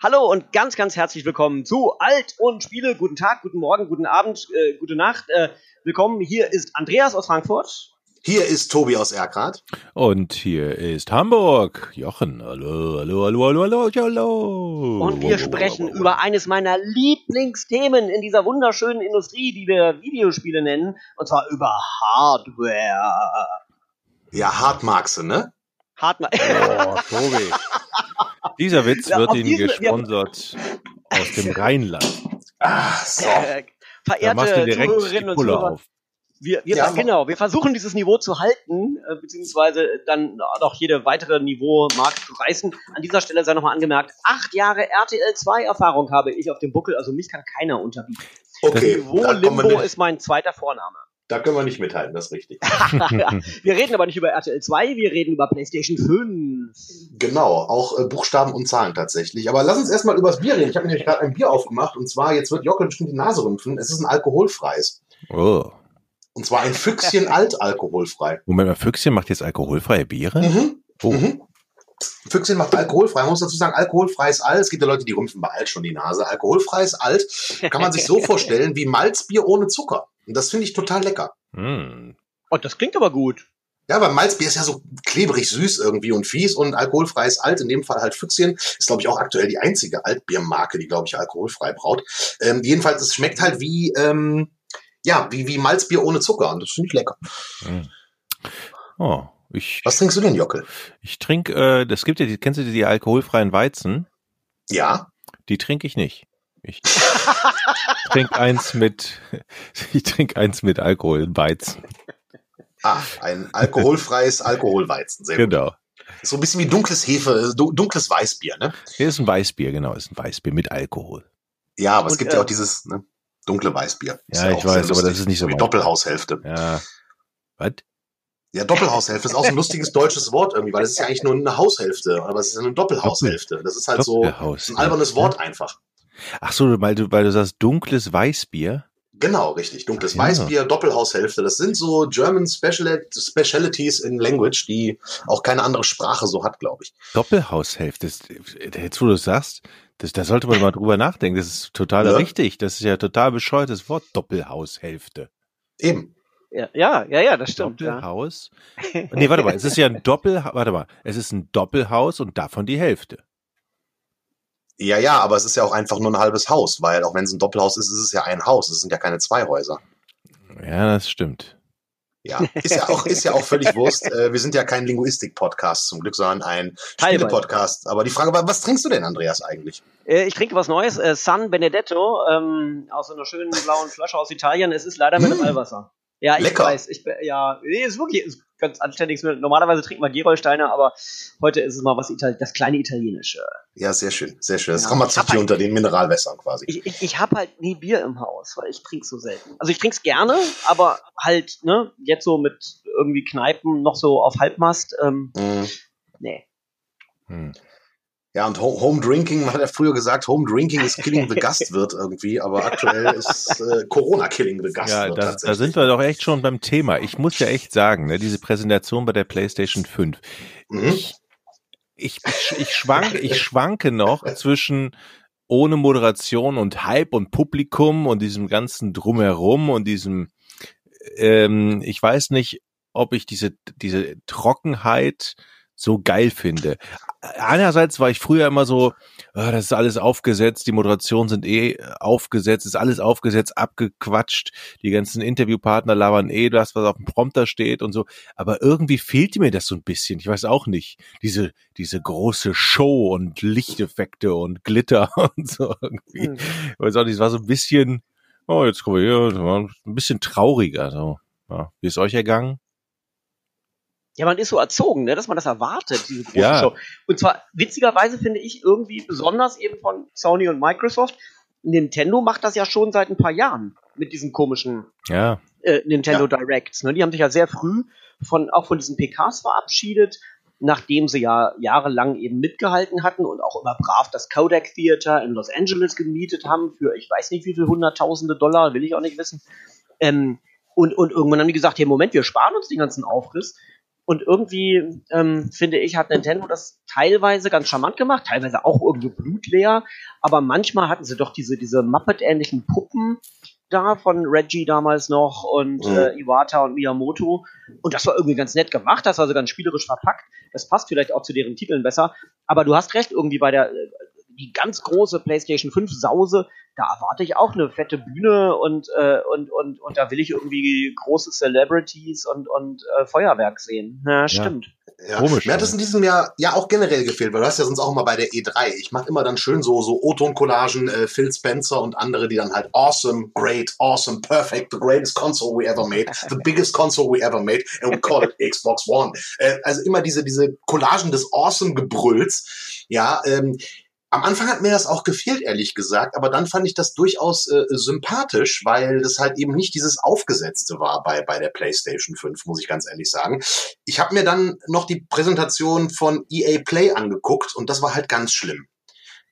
Hallo und ganz, ganz herzlich willkommen zu Alt und Spiele. Guten Tag, guten Morgen, guten Abend, äh, gute Nacht. Äh, willkommen. Hier ist Andreas aus Frankfurt. Hier ist Tobi aus Erkrath. Und hier ist Hamburg. Jochen. Hallo, hallo, hallo, hallo, hallo, hallo. Und wir sprechen über eines meiner Lieblingsthemen in dieser wunderschönen Industrie, die wir Videospiele nennen. Und zwar über Hardware. Ja, Hardmarxe, ne? Hardware. Oh, Tobi. Dieser Witz Ja, wird Ihnen diesen- gesponsert aus dem Rheinland. Ah, so. Äh, verehrte direkt Zuhörerinnen die und Pulle Zuhörer, auf. wir, wir, Ja, genau, wir versuchen dieses Niveau zu halten, äh, beziehungsweise dann noch jede weitere Niveaumark zu reißen. An dieser Stelle sei nochmal angemerkt, acht Jahre RTL 2 Erfahrung habe ich auf dem Buckel, also mich kann keiner unterbieten. Okay, Niveau Limbo ist mein zweiter Vorname. Da können wir nicht mithalten, das ist richtig. wir reden aber nicht über RTL 2, wir reden über PlayStation 5. Genau, auch äh, Buchstaben und Zahlen tatsächlich. Aber lass uns erstmal über das Bier reden. Ich habe mir nämlich gerade ein Bier aufgemacht und zwar, jetzt wird Jockel bestimmt die Nase rümpfen. Es ist ein alkoholfreies. Oh. Und zwar ein Füchschen alt alkoholfrei. Moment mal, Füchschen macht jetzt alkoholfreie Biere? Mhm. Oh. Mhm. Füchschen macht alkoholfrei. Man muss dazu sagen, alkoholfreies Alt. Es gibt ja Leute, die rümpfen bei Alt schon die Nase. Alkoholfreies Alt kann man sich so vorstellen wie Malzbier ohne Zucker. Und das finde ich total lecker. Hm. Oh, das klingt aber gut. Ja, weil Malzbier ist ja so klebrig süß irgendwie und fies und alkoholfreies Alt, in dem Fall halt Füchschen, ist glaube ich auch aktuell die einzige Altbiermarke, die glaube ich alkoholfrei braut. Ähm, jedenfalls, es schmeckt halt wie, ähm, ja, wie, wie Malzbier ohne Zucker und das finde ich lecker. Hm. Oh, ich, Was trinkst du denn, Jockel? ich trinke, äh, das gibt ja, die, kennst du die alkoholfreien Weizen? Ja, Die trinke ich nicht. Ich trinke eins mit, ich trinke eins mit Alkohol, Weizen. ah, ein alkoholfreies Alkoholweizen. Sehr gut. Genau. So ein bisschen wie dunkles Hefe, du- dunkles Weißbier, ne? Hier ist ein Weißbier, genau, ist ein Weißbier mit Alkohol. Ja, aber es Und, gibt äh, ja auch dieses ne, dunkle Weißbier. Ist Ja, ich auch sehr weiß, aber das ist nicht so wie Doppelhaushälfte. Ja. Was? Ja, Doppelhaushälfte ist auch so ein lustiges deutsches Wort irgendwie, weil es ist ja eigentlich nur eine Haushälfte, aber es ist ja eine Doppelhaushälfte. Das ist halt so ein albernes Wort einfach. Ach so, weil du, weil du sagst dunkles Weißbier. Genau, richtig. Dunkles Ja. Weißbier, Doppelhaushälfte. Das sind so German Special Specialities in Language, die auch keine andere Sprache so hat, glaube ich. Doppelhaushälfte. Das, jetzt, wo du es sagst, das, da sollte man mal drüber nachdenken. Das ist total Ja. richtig. Das ist ja total bescheuertes Wort. Doppelhaushälfte. Eben. Ja, ja, ja, ja das stimmt. Ja. Doppelhaus? Nee, warte mal. Es ist ja ein Doppel, warte mal. Es ist ein Doppelhaus und davon die Hälfte. Ja, ja, aber es ist ja auch einfach nur ein halbes Haus, weil auch wenn es ein Doppelhaus ist, ist es ja ein Haus. Es sind ja keine zwei Häuser. Ja, das stimmt. Ja, ist ja auch, ist ja auch völlig Wurst. Äh, Wir sind ja kein Linguistik-Podcast zum Glück, sondern ein. Spiele-Podcast. Aber die Frage war, was trinkst du denn, Andreas, eigentlich? Äh, ich trinke was Neues, äh, San Benedetto, ähm, aus so einer schönen blauen Flasche aus Italien. Es ist leider Mm. Mineralwasser. Ja, ich Lecker. weiß. Ich, bin- ja, nee, ist wirklich ist ganz anständig. Normalerweise trinken wir Gerolsteiner, aber heute ist es mal was Ital das kleine Italienische. Ja, sehr schön, sehr schön. Das Ja, Ramazziti ich hab unter den Mineralwässern quasi. Ich, ich, ich habe halt nie Bier im Haus, weil ich trinke so selten. Also ich trinke es gerne, aber halt, ne, jetzt so mit irgendwie Kneipen noch so auf Halbmast, ähm, Mhm. nee. Hm. Ja, und Ho- Home Drinking, man hat ja früher gesagt, Home Drinking ist Killing the Gastwirt irgendwie, aber aktuell ist äh, Corona Killing the Ja, Gastwirt da, da tatsächlich. sind wir doch echt schon beim Thema. Ich muss ja echt sagen, ne, diese Präsentation bei der PlayStation 5. Mhm. Ich, ich, ich, schwanke, ich schwanke noch zwischen ohne Moderation und Hype und Publikum und diesem ganzen Drumherum und diesem, ähm, ich weiß nicht, ob ich diese, diese Trockenheit so geil finde. Einerseits war ich früher immer so, ah, das ist alles aufgesetzt, die Moderationen sind eh aufgesetzt, ist alles aufgesetzt, abgequatscht, die ganzen Interviewpartner labern eh das, was auf dem Prompter steht und so. Aber irgendwie fehlte mir das so ein bisschen. Ich weiß auch nicht. Diese, diese große Show und Lichteffekte und Glitter und so irgendwie. Hm. Ich weiß auch nicht, es war so ein bisschen, oh, jetzt kommen wir hier, ein bisschen trauriger. So. Ja. Wie ist euch ergangen? Ja, man ist so erzogen, ne, dass man das erwartet, diese große Ja. Show. Und zwar witzigerweise finde ich irgendwie besonders eben von Sony und Microsoft. Nintendo macht das ja schon seit ein paar Jahren mit diesen komischen Ja. äh, Nintendo Directs. Ne? Die haben sich ja sehr früh von auch von diesen PKs verabschiedet, nachdem sie ja jahrelang eben mitgehalten hatten und auch immer brav das Kodak Theater in Los Angeles gemietet haben für ich weiß nicht wie viel hunderttausende Dollar, will ich auch nicht wissen. Ähm, und, und irgendwann haben die gesagt, hey Moment, wir sparen uns den ganzen Aufriss Und irgendwie, ähm, finde ich, hat Nintendo das teilweise ganz charmant gemacht, teilweise auch irgendwie blutleer, aber manchmal hatten sie doch diese, diese Muppet-ähnlichen Puppen da von Reggie damals noch und Mhm. äh, Iwata und Miyamoto. Und das war irgendwie ganz nett gemacht, das war so ganz spielerisch verpackt. Das passt vielleicht auch zu deren Titeln besser. Aber du hast recht, irgendwie bei der äh, die ganz große PlayStation 5 Sause, da erwarte ich auch eine fette Bühne und, äh, und, und, und da will ich irgendwie große Celebrities und, und äh, Feuerwerk sehen. Ja, stimmt. Ja. Komisch, Mir hat es in diesem Jahr ja auch generell gefehlt, weil du hast ja sonst auch immer bei der E3. Ich mache immer dann schön so, so O-Ton-Collagen, äh, Phil Spencer und andere, die dann halt awesome, great, awesome, perfect, the greatest console we ever made, the biggest console we ever made, and we call it Xbox One. Äh, also immer diese, diese Collagen des awesome Gebrülls. Ja, ähm, am Anfang hat mir das auch gefehlt, ehrlich gesagt, aber dann fand ich das durchaus äh, sympathisch, weil das halt eben nicht dieses Aufgesetzte war bei, bei der PlayStation 5, muss ich ganz ehrlich sagen. Ich habe mir dann noch die Präsentation von EA Play angeguckt und das war halt ganz schlimm.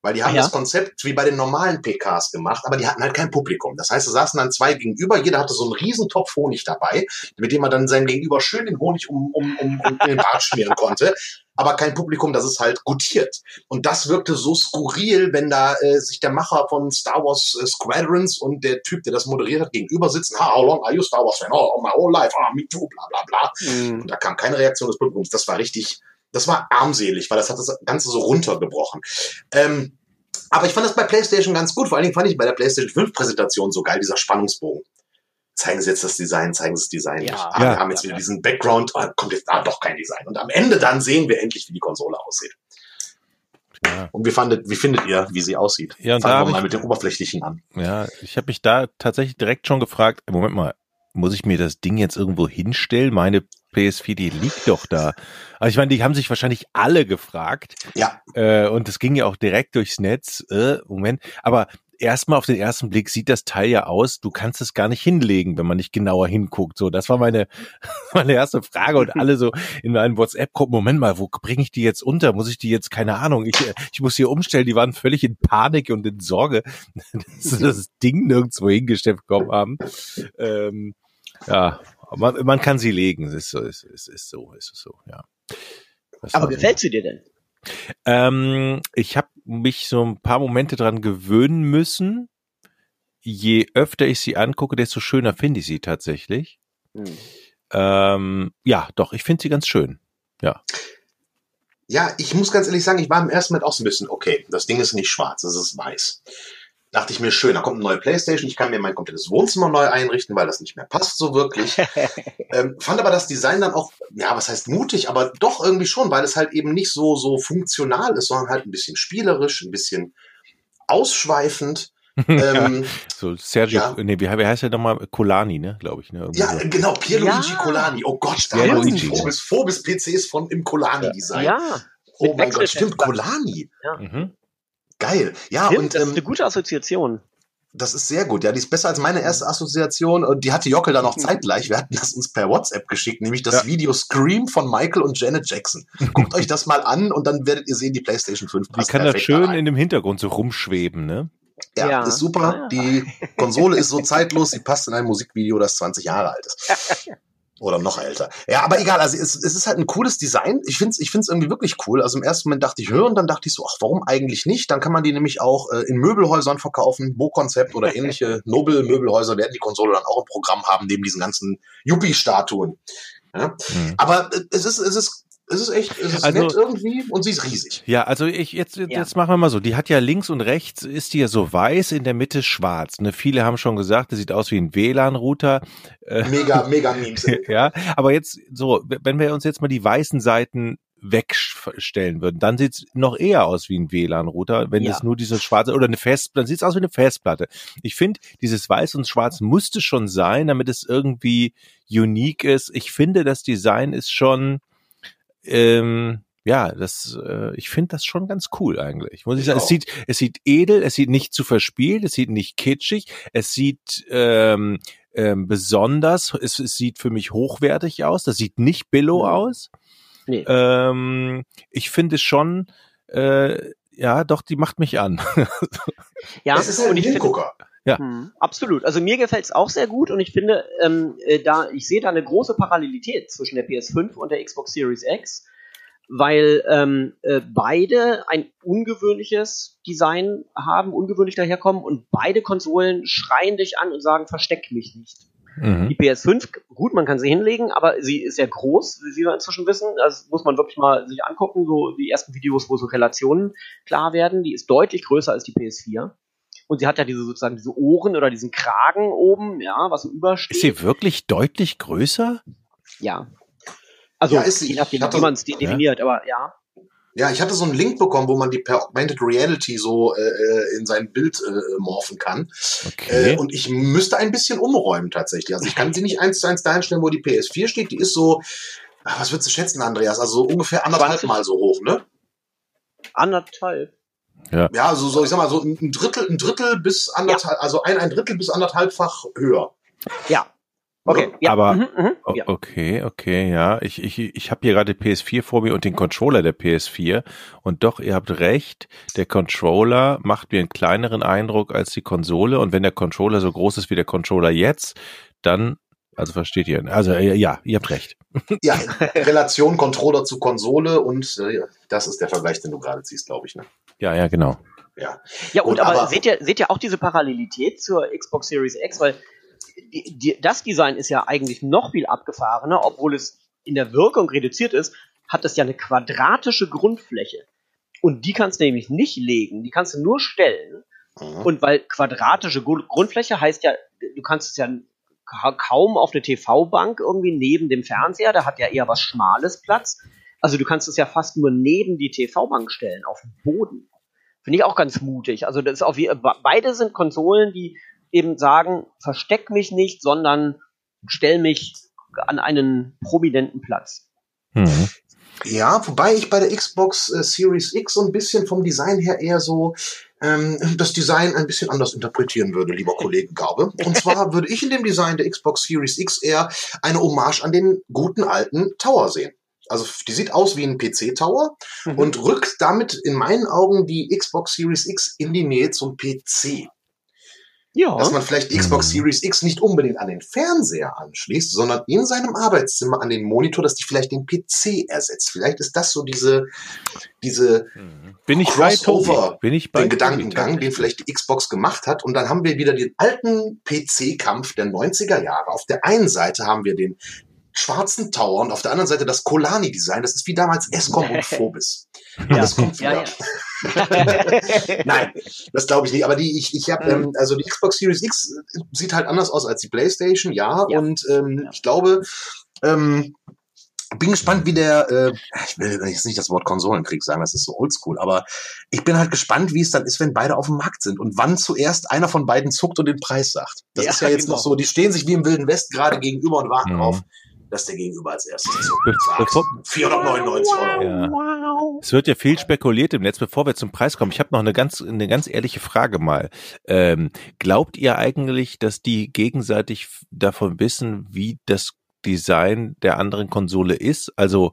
Weil die haben Ja. das Konzept wie bei den normalen PKs gemacht, aber die hatten halt kein Publikum. Das heißt, da saßen dann zwei gegenüber, jeder hatte so einen riesen Topf Honig dabei, mit dem man dann seinem Gegenüber schön den Honig um, um, um, um den Bart schmieren konnte. Aber kein Publikum, das ist halt gutiert. Und das wirkte so skurril, wenn da äh, sich der Macher von Star Wars äh, Squadrons und der Typ, der das moderiert hat, gegenüber sitzen. Ha, how long are you Star Wars fan? Oh, my whole life. Ah, me too, bla bla bla. Mhm. Und da kam keine Reaktion des Publikums. Das war richtig, das war armselig, weil das hat das Ganze so runtergebrochen. Ähm, aber ich fand das bei PlayStation ganz gut. Vor allen Dingen fand ich bei der PlayStation 5 Präsentation so geil, dieser Spannungsbogen. Zeigen Sie jetzt das Design, zeigen Sie das Design Ja. nicht. Ah, Ja. wir haben jetzt Ja. wieder diesen Background, ah, kommt jetzt ah, doch kein Design. Und am Ende dann sehen wir endlich, wie die Konsole aussieht. Ja. Und wie fandet, wie findet ihr, wie sie aussieht? Ja, und Fangen wir mal ich- mit dem Oberflächlichen an. Ja, ich habe mich da tatsächlich direkt schon gefragt, Moment mal, muss ich mir das Ding jetzt irgendwo hinstellen? Meine PS4, die liegt doch da. Also ich meine, die haben sich wahrscheinlich alle gefragt. Ja, Äh, und es ging ja auch direkt durchs Netz. Äh, Moment. Aber erstmal auf den ersten Blick sieht das Teil ja aus, du kannst es gar nicht hinlegen, wenn man nicht genauer hinguckt. So, das war meine, meine erste Frage. Und alle so in meinen WhatsApp-Gruppen, Moment mal, wo bringe ich die jetzt unter? Muss ich die jetzt, keine Ahnung, ich, äh, ich muss hier umstellen. Die waren völlig in Panik und in Sorge, dass sie das Ding nirgendwo hingestellt bekommen haben. Ähm, ja, man, man kann sie legen. Es ist so, es ist, ist so, ist so, ja. Das Aber gefällt sie dir denn? Ähm, ich habe mich so ein paar Momente dran gewöhnen müssen. Je öfter ich sie angucke, desto schöner finde ich sie tatsächlich. Hm. Ähm, ja, doch, ich finde sie ganz schön. Ja, ich muss ganz ehrlich sagen, ich war im ersten Moment auch so ein bisschen, okay, das Ding ist nicht schwarz, es ist weiß. Dachte ich mir, schön, da kommt eine neue Playstation, ich kann mir mein komplettes Wohnzimmer neu einrichten, weil das nicht mehr passt so wirklich. ähm, fand aber das Design dann auch, ja, was heißt mutig, aber doch irgendwie schon, weil es halt eben nicht so, so funktional ist, sondern halt ein bisschen spielerisch, ein bisschen ausschweifend. ähm, So Sergio, Ja. nee, wie, wie heißt der nochmal? Colani, ne, glaube ich. Ne? Irgendwie ja, so. genau, Pierluigi Ja. Colani. Oh Gott, da Pierluigi, waren die Phobis, Phobis PCs von im Colani-Design. Ja, oh mein Gott, stimmt, Colani. Mhm. Geil. Ja, Stimmt, und das ist ähm, eine gute Assoziation. Das ist sehr gut. Ja, die ist besser als meine erste Assoziation. Und die hatte Jockel dann noch zeitgleich. Wir hatten das uns per WhatsApp geschickt, nämlich das Ja. Video Scream von Michael und Janet Jackson. Guckt euch das mal an und dann werdet ihr sehen, die PlayStation 5 Die passt kann da perfekt schön rein. in dem Hintergrund so rumschweben, ne? Ja, Ja. ist super. Ja. Die Konsole ist so zeitlos, sie passt in ein Musikvideo, das 20 Jahre alt ist. Oder noch älter. Ja, aber egal, also es, es ist halt ein cooles Design. Ich finde es ich find's irgendwie wirklich cool. Also im ersten Moment dachte ich, hör, und dann dachte ich so, ach, warum eigentlich nicht? Dann kann man die nämlich auch äh, in Möbelhäusern verkaufen. Bo-Konzept oder ähnliche Nobel-Möbelhäuser werden die Konsole dann auch im Programm haben, neben diesen ganzen Yuppie-Statuen. Ja? Mhm. Aber äh, es ist, es ist, es ist echt, es ist Also- nett irgendwie und sie ist riesig. Ja, also ich jetzt jetzt, Ja. jetzt machen wir mal so. Die hat ja links und rechts ist die ja so weiß, in der Mitte schwarz. Ne, viele haben schon gesagt, das sieht aus wie ein WLAN-Router. Äh, Mega, mega Memes. ja, aber jetzt so, wenn wir uns jetzt mal die weißen Seiten wegstellen würden, dann sieht's noch eher aus wie ein WLAN-Router, wenn Ja. es nur diese schwarze oder eine Fest, dann sieht's aus wie eine Festplatte. Ich finde, dieses Weiß und Schwarz musste schon sein, damit es irgendwie unique ist. Ich finde, das Design ist schon, ähm, ja, das, äh, ich finde das schon ganz cool eigentlich. Muss ich Ich sagen, es auch. sieht, es sieht edel, es sieht nicht zu verspielt, es sieht nicht kitschig, es sieht ähm, ähm, besonders, es, es sieht für mich hochwertig aus, das sieht nicht billow Mhm. aus. Nee. Ähm, ich finde schon, äh, ja, doch, die macht mich an. ja, es ist halt und ein ich finde, Hingucker. Ja. Hm, absolut. Also mir gefällt es auch sehr gut und ich finde, ähm, äh, da ich sehe da eine große Parallelität zwischen der PS5 und der Xbox Series X, weil ähm, äh, beide ein ungewöhnliches Design haben, ungewöhnlich daherkommen und beide Konsolen schreien dich an und sagen, versteck mich nicht. Mhm. Die PS5, gut, man kann sie hinlegen, aber sie ist ja groß, wie wir inzwischen wissen. Das muss man wirklich mal sich angucken, so die ersten Videos, wo so Relationen klar werden. Die ist deutlich größer als die PS4. Und sie hat ja diese sozusagen diese Ohren oder diesen Kragen oben, ja, was so übersteht. Ist sie wirklich deutlich größer? Ja. Also, Ja, ist sie. je nachdem, Ich hatte- wie man es definiert, aber ja. Ja, ich hatte so einen Link bekommen, wo man die per Augmented Reality so äh, äh, in sein Bild äh, morphen kann. Okay. Äh, und ich müsste ein bisschen umräumen tatsächlich. Also ich kann sie nicht eins zu eins dahin stellen, wo die PS4 steht. Die ist so, ach, was würdest du schätzen, Andreas? Also so ungefähr anderthalb 20? Mal so hoch, ne? Anderthalb. Ja, so, so ich sag mal, so ein Drittel, ein Drittel bis anderthalb, also ein, ein Drittel bis anderthalbfach höher. Ja. Okay. Ja. Aber- mhm, ja. Okay, okay, ja. Ich, ich, ich habe hier gerade die PS4 vor mir und den Controller der PS4. Und doch, ihr habt recht, der Controller macht mir einen kleineren Eindruck als die Konsole. Und wenn der Controller so groß ist wie der Controller jetzt, dann, also versteht ihr, also äh, ja, ihr habt recht. Ja, Relation Controller zu Konsole und äh, das ist der Vergleich, den du gerade ziehst, glaube ich. Ne? Ja, ja, genau. Ja. Ja, und Und aber, aber- seht ihr, seht ihr auch diese Parallelität zur Xbox Series X, weil die, die, das Design ist ja eigentlich noch viel abgefahrener, obwohl es in der Wirkung reduziert ist, hat es ja eine quadratische Grundfläche. Und die kannst du nämlich nicht legen, die kannst du nur stellen. Mhm. Und weil quadratische Grund- Grundfläche heißt ja, du kannst es ja ka- kaum auf eine TV-Bank irgendwie neben dem Fernseher, da hat ja eher was Schmales Platz. Also du kannst es ja fast nur neben die TV-Bank stellen, auf dem Boden. Finde ich auch ganz mutig. Also das ist auf je- beide sind Konsolen, die eben sagen, versteck mich nicht, sondern stell mich an einen prominenten Platz. Mhm. Ja, wobei ich bei der Xbox äh, Series X so ein bisschen vom Design her eher so ähm, das Design ein bisschen anders interpretieren würde, lieber Kollege Gaube. Und zwar würde ich in dem Design der Xbox Series X eher eine Hommage an den guten alten Tower sehen. Also die sieht aus wie ein PC-Tower Mhm. und rückt damit in meinen Augen die Xbox Series X in die Nähe zum PC. Ja, Dass man vielleicht die Xbox Mhm. Series X nicht unbedingt an den Fernseher anschließt, sondern in seinem Arbeitszimmer an den Monitor, dass die vielleicht den PC ersetzt. Vielleicht ist das so diese, diese, Bin ich Crossover? Bin ich bei den Tobi, Gedankengang, den vielleicht die Xbox gemacht hat. Und dann haben wir wieder den alten PC-Kampf der 90er Jahre. Auf der einen Seite haben wir den schwarzen Tower und auf der anderen Seite das Colani-Design. Das ist wie damals Escom und Phobis. Und das kommt wieder. ja, ja. Nein, das glaube ich nicht. Aber die, ich, ich habe, ähm, also die Xbox Series X sieht halt anders aus als die PlayStation, ja. Ja. Und ähm, Ja. ich glaube, ähm, bin gespannt, wie der, äh, ich will jetzt nicht das Wort Konsolenkrieg sagen, das ist so oldschool, aber ich bin halt gespannt, wie es dann ist, wenn beide auf dem Markt sind und wann zuerst einer von beiden zuckt und den Preis sagt. Das Ja, ist ja jetzt genau. noch so, die stehen sich wie im Wilden West gerade gegenüber und warten Mhm. drauf, dass der Gegenüber als erstes Be sagt. bevor, 499 Euro. Ja. Es wird ja viel spekuliert im Netz, bevor wir zum Preis kommen. Ich habe noch eine ganz, eine ganz ehrliche Frage mal. Ähm, glaubt ihr eigentlich, dass die gegenseitig davon wissen, wie das Design der anderen Konsole ist? Also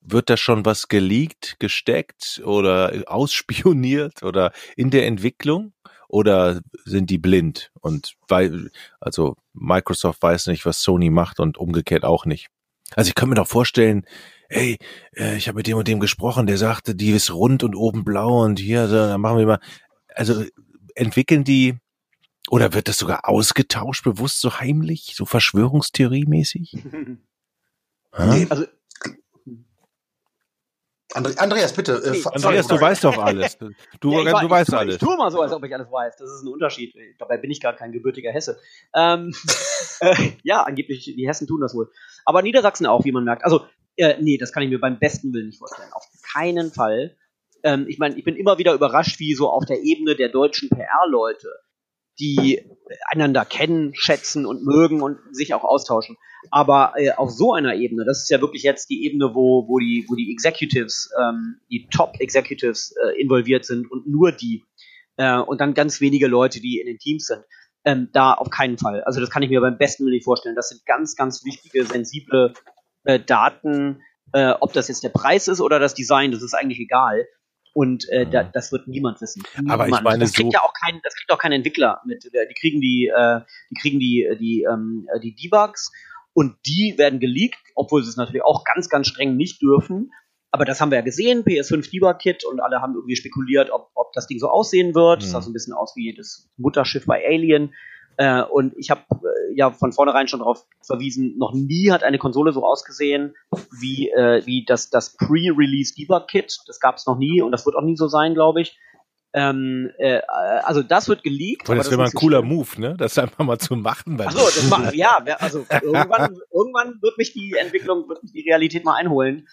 wird da schon was geleakt, gesteckt oder ausspioniert oder in der Entwicklung? Oder sind die blind und weil, also Microsoft weiß nicht, was Sony macht und umgekehrt auch nicht. Also ich kann mir doch vorstellen, hey, äh, ich habe mit dem und dem gesprochen, der sagte, die ist rund und oben blau und hier, so, dann machen wir mal. Also entwickeln die oder wird das sogar ausgetauscht, bewusst so heimlich, so Verschwörungstheorie-mäßig? Nee. Also Andreas, bitte. Äh, Nee, Andreas, sorry, du weißt doch alles. Du, Ja, ich du war- weißt ich, tue- alles. Ich tue mal so, als ob ich alles weiß. Das ist ein Unterschied. Dabei bin ich gar kein gebürtiger Hesse. Ähm, äh, ja, angeblich, die Hessen tun das wohl. Aber Niedersachsen auch, wie man merkt. Also, äh, nee, das kann ich mir beim besten Willen nicht vorstellen. Auf keinen Fall. Ähm, ich meine, ich bin immer wieder überrascht, wie so auf der Ebene der deutschen PR-Leute, die einander kennen, schätzen und mögen und sich auch austauschen. Aber äh, auf so einer Ebene, das ist ja wirklich jetzt die Ebene, wo, wo, die, wo die Executives, ähm, die Top-Executives äh, involviert sind und nur die. Äh, und dann ganz wenige Leute, die in den Teams sind. Ähm, da auf keinen Fall. Also das kann ich mir beim besten Willen nicht vorstellen. Das sind ganz, ganz wichtige, sensible äh, Daten. Äh, ob das jetzt der Preis ist oder das Design, das ist eigentlich egal. Und äh, da, das wird niemand wissen. Aber ich Niemand. meine, das kriegt so- ja auch kein, das kriegt auch kein Entwickler mit. Die kriegen die, äh, die kriegen die, die, ähm, die Debugs und die werden geleakt, obwohl sie es natürlich auch ganz, ganz streng nicht dürfen. Aber das haben wir ja gesehen, PS5 Debug Kit und alle haben irgendwie spekuliert, ob, ob das Ding so aussehen wird. Das Mhm. sah so ein bisschen aus wie das Mutterschiff bei Alien. Äh, und ich habe äh, ja von vornherein schon darauf verwiesen, noch nie hat eine Konsole so ausgesehen wie, äh, wie das, das Pre-Release Debug Kit. Das gab es noch nie und das wird auch nie so sein, glaube ich. Ähm, äh, also das wird geleakt. Aber das wäre mal ein cooler schlimm. Move, ne? Das einfach mal zu machen. Bei Ach so, das ma ja, also irgendwann, irgendwann wird mich die Entwicklung, wird mich die Realität mal einholen.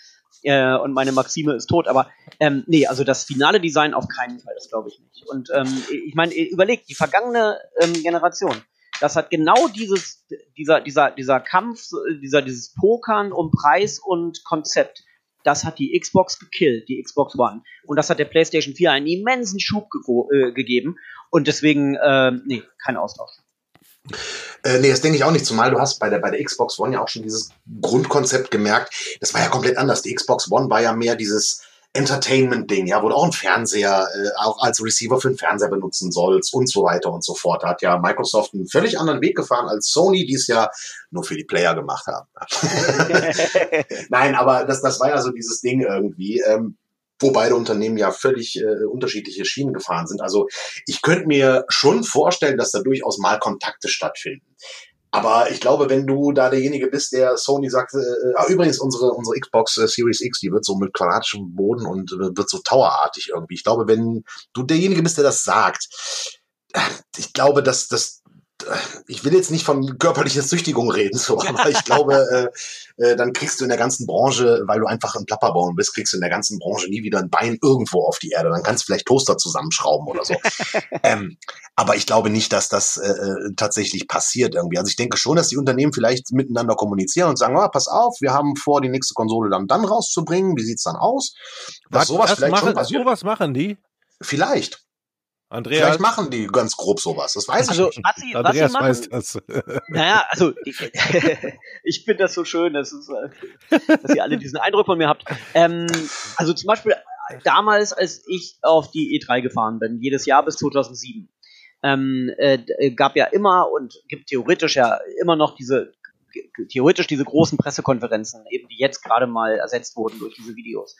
Äh, und meine Maxime ist tot. Aber ähm, nee, also das finale Design auf keinen Fall, das glaube ich nicht. Und ähm, ich meine, überlegt, die vergangene ähm, Generation, das hat genau dieses, dieser, dieser, dieser Kampf, dieser, dieses Pokern um Preis und Konzept. Das hat die Xbox gekillt, die Xbox One. Und das hat der PlayStation 4 einen immensen Schub gego- äh, gegeben. Und deswegen, ähm, nee, kein Austausch. Äh, nee, das denke ich auch nicht, zumal du hast bei der, bei der Xbox One ja auch schon dieses Grundkonzept gemerkt. Das war ja komplett anders. Die Xbox One war ja mehr dieses Entertainment-Ding, ja, wo du auch einen Fernseher äh, auch als Receiver für einen Fernseher benutzen sollst und so weiter und so fort. Hat ja Microsoft einen völlig anderen Weg gefahren als Sony, die es ja nur für die Player gemacht haben. Nein, aber das, das war ja so dieses Ding irgendwie. Ähm, wo beide Unternehmen ja völlig äh, unterschiedliche Schienen gefahren sind. Also ich könnte mir schon vorstellen, dass da durchaus mal Kontakte stattfinden. Aber ich glaube, wenn du da derjenige bist, der Sony sagt, äh, ah, übrigens unsere unsere Xbox äh, Series X, die wird so mit quadratischem Boden und äh, wird so towerartig irgendwie. Ich glaube, wenn du derjenige bist, der das sagt, äh, ich glaube, dass das ich will jetzt nicht von körperlicher Züchtigung reden, so, aber ich glaube, äh, äh, dann kriegst du in der ganzen Branche, weil du einfach ein Plapperbaum bist, kriegst du in der ganzen Branche nie wieder ein Bein irgendwo auf die Erde. Dann kannst du vielleicht Toaster zusammenschrauben oder so. ähm, aber ich glaube nicht, dass das äh, äh, tatsächlich passiert irgendwie. Also ich denke schon, dass die Unternehmen vielleicht miteinander kommunizieren und sagen, ah, pass auf, wir haben vor, die nächste Konsole dann dann rauszubringen. Wie sieht's dann aus? Dass Was, sowas das vielleicht schon machen, passiert. sowas machen die? Vielleicht. Andreas, Vielleicht machen die ganz grob sowas. Das weiß ich Also, nicht. was sie, was sie Andreas machen, weiß das. Naja, also ich, ich finde das so schön, dass, es, äh, dass ihr alle diesen Eindruck von mir habt. Ähm, also zum Beispiel äh, damals, als ich auf die E3 gefahren bin, jedes Jahr bis 2007, ähm, äh, d- gab ja immer und gibt theoretisch ja immer noch diese theoretisch diese großen Pressekonferenzen, eben die jetzt gerade mal ersetzt wurden durch diese Videos.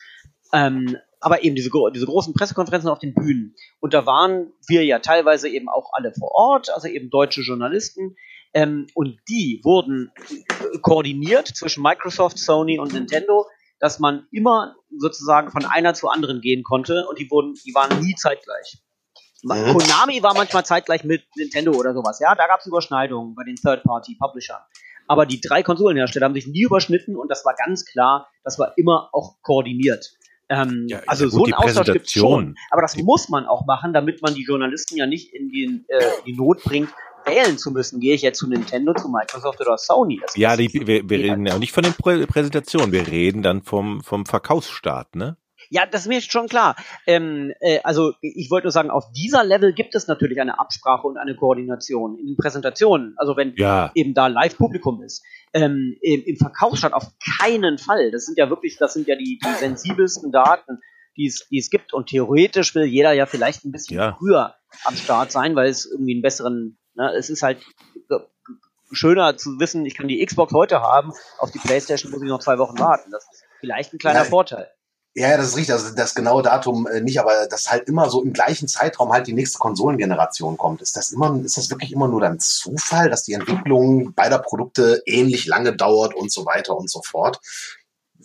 Ähm, aber eben diese, diese großen Pressekonferenzen auf den Bühnen. Und da waren wir ja teilweise eben auch alle vor Ort, also eben deutsche Journalisten. Ähm, und die wurden äh, koordiniert zwischen Microsoft, Sony und Nintendo, dass man immer sozusagen von einer zur anderen gehen konnte und die wurden, die waren nie zeitgleich. Mhm. Konami war manchmal zeitgleich mit Nintendo oder sowas, ja, da gab es Überschneidungen bei den Third-Party-Publishern. Aber die drei Konsolenhersteller haben sich nie überschnitten und das war ganz klar, das war immer auch koordiniert. Ähm, Ja, also ja gut, so einen Austausch gibt schon. Aber das muss man auch machen, damit man die Journalisten ja nicht in die, äh, die Not bringt, wählen zu müssen. Gehe ich jetzt zu Nintendo, zu Microsoft oder Sony? Das Ja, die, wir, wir reden ja auch nicht von den Prä Präsentationen, wir reden dann vom, vom Verkaufsstart, ne? Ja, das ist mir schon klar. Ähm, äh, also ich wollte nur sagen, auf dieser Level gibt es natürlich eine Absprache und eine Koordination in den Präsentationen. Also wenn Ja. eben da Live-Publikum ist. Ähm, im, Im Verkaufsstand auf keinen Fall. Das sind ja wirklich, das sind ja die, die sensibelsten Daten, die es, die es gibt. Und theoretisch will jeder ja vielleicht ein bisschen Ja. früher am Start sein, weil es irgendwie einen besseren, ne, es ist halt schöner zu wissen, ich kann die Xbox heute haben, auf die Playstation muss ich noch zwei Wochen warten. Das ist vielleicht ein kleiner Ja, Vorteil. Ja, das ist richtig. Also das genaue Datum äh, nicht, aber dass halt immer so im gleichen Zeitraum halt die nächste Konsolengeneration kommt. Ist das immer, ist das wirklich immer nur dann Zufall, dass die Entwicklung beider Produkte ähnlich lange dauert und so weiter und so fort?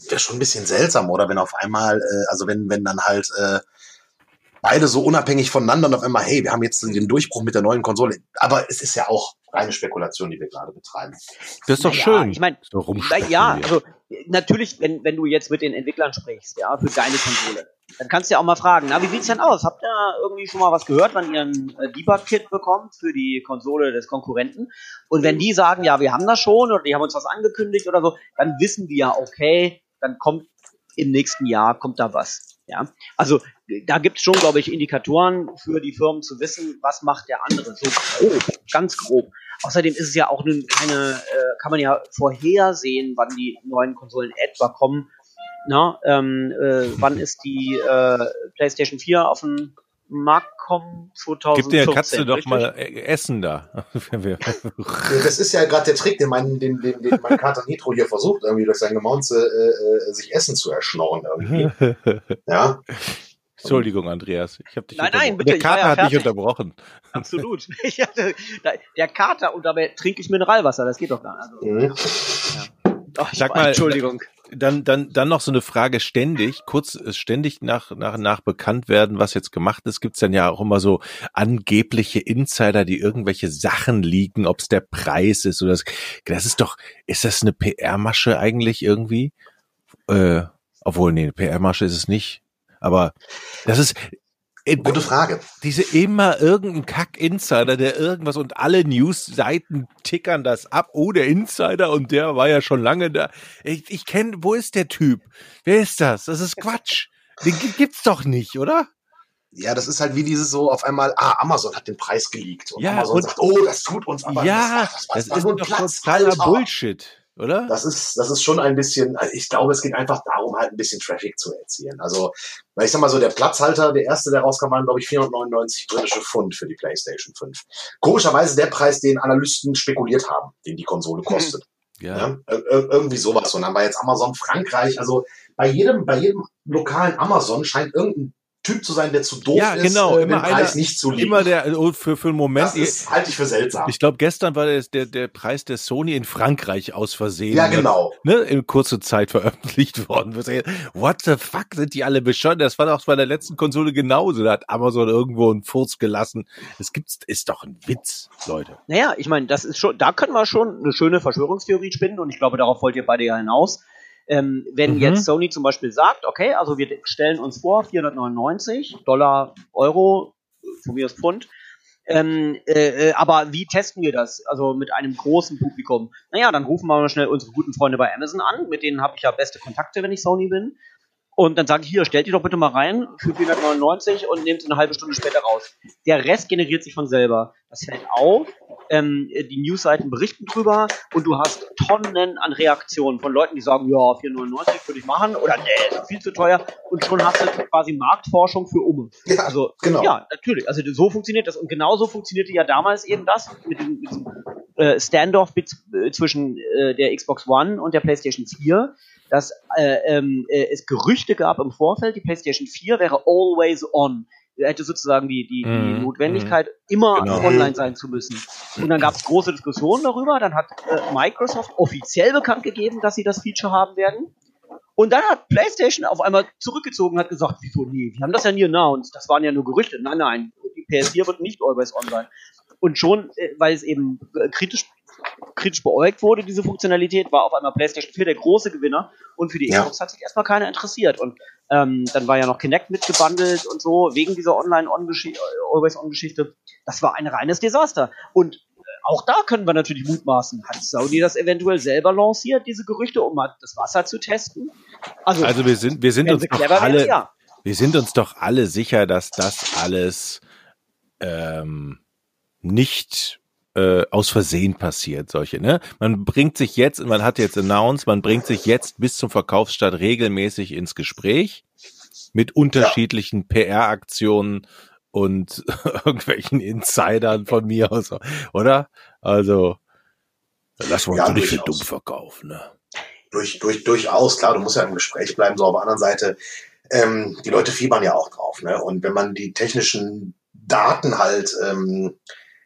Wäre schon ein bisschen seltsam, oder wenn auf einmal, äh, also wenn, wenn dann halt äh, beide so unabhängig voneinander und auf einmal, hey, wir haben jetzt den Durchbruch mit der neuen Konsole. Aber es ist ja auch reine Spekulation, die wir gerade betreiben. Das ist doch Naja, schön. Ich meine, So ja, also natürlich, wenn, wenn du jetzt mit den Entwicklern sprichst, ja, für deine Konsole, dann kannst du ja auch mal fragen, na, wie sieht's denn aus? Habt ihr irgendwie schon mal was gehört, wann ihr ein äh, Debug-Kit bekommt für die Konsole des Konkurrenten? Und wenn die sagen, ja, wir haben das schon oder die haben uns was angekündigt oder so, dann wissen wir ja, okay, dann kommt im nächsten Jahr kommt da was. Ja, also da gibt's schon, glaube ich, Indikatoren für die Firmen zu wissen, was macht der andere. So grob, ganz grob. Außerdem ist es ja auch nun keine, äh, kann man ja vorhersehen, wann die neuen Konsolen etwa kommen. Na, ähm, äh, wann ist die äh, PlayStation 4 auf den Markt kommen? 2014. Gib der Katze doch richtig? mal äh, Essen da. Das ist ja gerade der Trick, den mein, den, den, den mein Kater Nitro hier versucht, irgendwie durch sein Gemaunze äh, äh, sich Essen zu erschnorren irgendwie. Ja. Entschuldigung, Andreas. Ich habe dich Nein, nein, unterbrochen. bitte, Der Kater ja hat dich unterbrochen. Absolut. Ich hatte, da, der Kater und dabei trinke ich Mineralwasser, das geht doch gar nicht. Also, Mhm. ach, ich Sag mal, Entschuldigung. Dann, dann, dann noch so eine Frage ständig, kurz äh, ständig nach, nach, nach bekannt werden, was jetzt gemacht ist, gibt's dann ja auch immer so angebliche Insider, die irgendwelche Sachen liegen, ob es der Preis ist oder das. Das ist doch, ist das eine PR-Masche eigentlich irgendwie? Äh, obwohl, nee, eine PR-Masche ist es nicht. Aber das ist Gute Frage. diese immer irgendein Kack-Insider, der irgendwas und alle News-Seiten tickern das ab. Oh, der Insider und der war ja schon lange da. Ich, ich kenne, wo ist der Typ? Wer ist das? Das ist Quatsch. Den gi- gibt's doch nicht, oder? Ja, das ist halt wie dieses so auf einmal, ah, Amazon hat den Preis geleakt. Und Ja, Amazon und- sagt, oh, das tut uns aber ja, das, war- das war ist nur ein totaler. Bullshit, oder? Das ist, das ist schon ein bisschen, also ich glaube, es geht einfach darum, halt ein bisschen Traffic zu erzielen. Also, weil ich sag mal so, der Platzhalter, der erste, der rauskam, waren, glaube ich, 499 britische Pfund für die PlayStation 5. Komischerweise der Preis, den Analysten spekuliert haben, den die Konsole kostet. Ja. Ja. Ir- ir- irgendwie sowas. Und dann war jetzt Amazon Frankreich. Also bei jedem, bei jedem lokalen Amazon scheint irgendein Typ zu sein, der zu doof Ja, ist, genau, äh, den immer Preis einer- nicht zu liegen. Immer der, oh, für, für einen Moment. das ist, halte ich für seltsam. ich glaube, gestern war der, der, der Preis der Sony in Frankreich aus Versehen. ja, genau. ne, in kurzer Zeit veröffentlicht worden. What the fuck, sind die alle bescheuert? Das war doch bei der letzten Konsole genauso. Da hat Amazon irgendwo einen Furz gelassen. Es gibt's, ist doch ein Witz, Leute. Naja, ich meine, das ist schon, da können wir schon eine schöne Verschwörungstheorie spinnen und ich glaube, darauf wollt ihr beide ja hinaus. Ähm, wenn Mhm. jetzt Sony zum Beispiel sagt, okay, also wir stellen uns vor, 499 Dollar, Euro, von mir aus Pfund, ähm, äh, äh, aber wie testen wir das? Also mit einem großen Publikum. Naja, dann rufen wir mal schnell unsere guten Freunde bei Amazon an, mit denen habe ich ja beste Kontakte, wenn ich Sony bin. Und dann sage ich, hier, stellt die doch bitte mal rein für 499 und nehmt sie eine halbe Stunde später raus. Der Rest generiert sich von selber. Das fällt auf, ähm, die Newsseiten berichten drüber und du hast Tonnen an Reaktionen von Leuten, die sagen, ja, 499 würde ich machen oder nee, ist viel zu teuer und schon hast du quasi Marktforschung für Umme. Ja, Also, genau. ja, natürlich. Also so funktioniert das. Und genauso funktionierte ja damals eben das mit dem, mit dem äh, Standoff äh, zwischen äh, der Xbox One und der PlayStation 4, dass äh, ähm, äh, es Gerüchte gab im Vorfeld, die PlayStation 4 wäre always on. Er hätte sozusagen die, die, die Mhm, Notwendigkeit, immer Genau. online sein zu müssen. Und dann gab es große Diskussionen darüber. Dann hat äh, Microsoft offiziell bekannt gegeben, dass sie das Feature haben werden. Und dann hat PlayStation auf einmal zurückgezogen und hat gesagt, wieso nee, wir haben das ja nie announced, das waren ja nur Gerüchte. Nein, nein, die PS4 wird nicht always on sein. Und schon, äh, weil es eben äh, kritisch, kritisch beäugt wurde, diese Funktionalität, war auf einmal PlayStation 4 der große Gewinner und für die Ja. Xbox hat sich erstmal keiner interessiert. Und ähm, dann war ja noch Kinect mitgebundelt und so, wegen dieser Online-On-Geschichte, Always-On-Geschichte. Das war ein reines Desaster. Und äh, auch da können wir natürlich mutmaßen. Hat Saudi das eventuell selber lanciert, diese Gerüchte, um mal das Wasser zu testen? Also, Also wir sind, wir sind uns doch alle, ja. wir sind uns doch alle sicher, dass das alles ähm, nicht äh, aus Versehen passiert, solche, ne? Man bringt sich jetzt, man hat jetzt announced, man bringt sich jetzt bis zum Verkaufsstart regelmäßig ins Gespräch mit unterschiedlichen PR-Aktionen und irgendwelchen Insidern von mir aus, oder? Also, lass uns Ja, doch nicht für dumm verkaufen, ne? durch, durch, durchaus, klar, du musst ja im Gespräch bleiben, so auf der anderen Seite, ähm, die Leute fiebern ja auch drauf, ne? Und wenn man die technischen Daten halt ähm,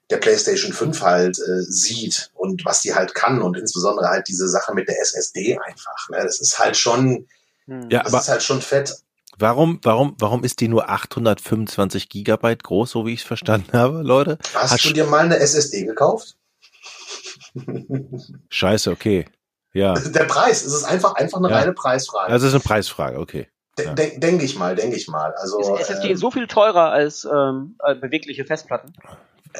der PlayStation 5 halt äh, sieht und was die halt kann und insbesondere halt diese Sache mit der SSD einfach, ne? Das ist halt schon, Hm. Ja, das aber ist halt schon fett. Warum, warum, warum ist die nur 825 Gigabyte groß, so wie ich es verstanden habe, Leute? Hast Hast- du dir mal eine SSD gekauft? Scheiße, okay. Ja. Der Preis, es ist einfach, einfach eine Ja. reine Preisfrage. Also es ist eine Preisfrage, okay. De ja. de denke ich mal, denke ich mal. Also Ist SSD ähm, so viel teurer als ähm, äh, bewegliche Festplatten?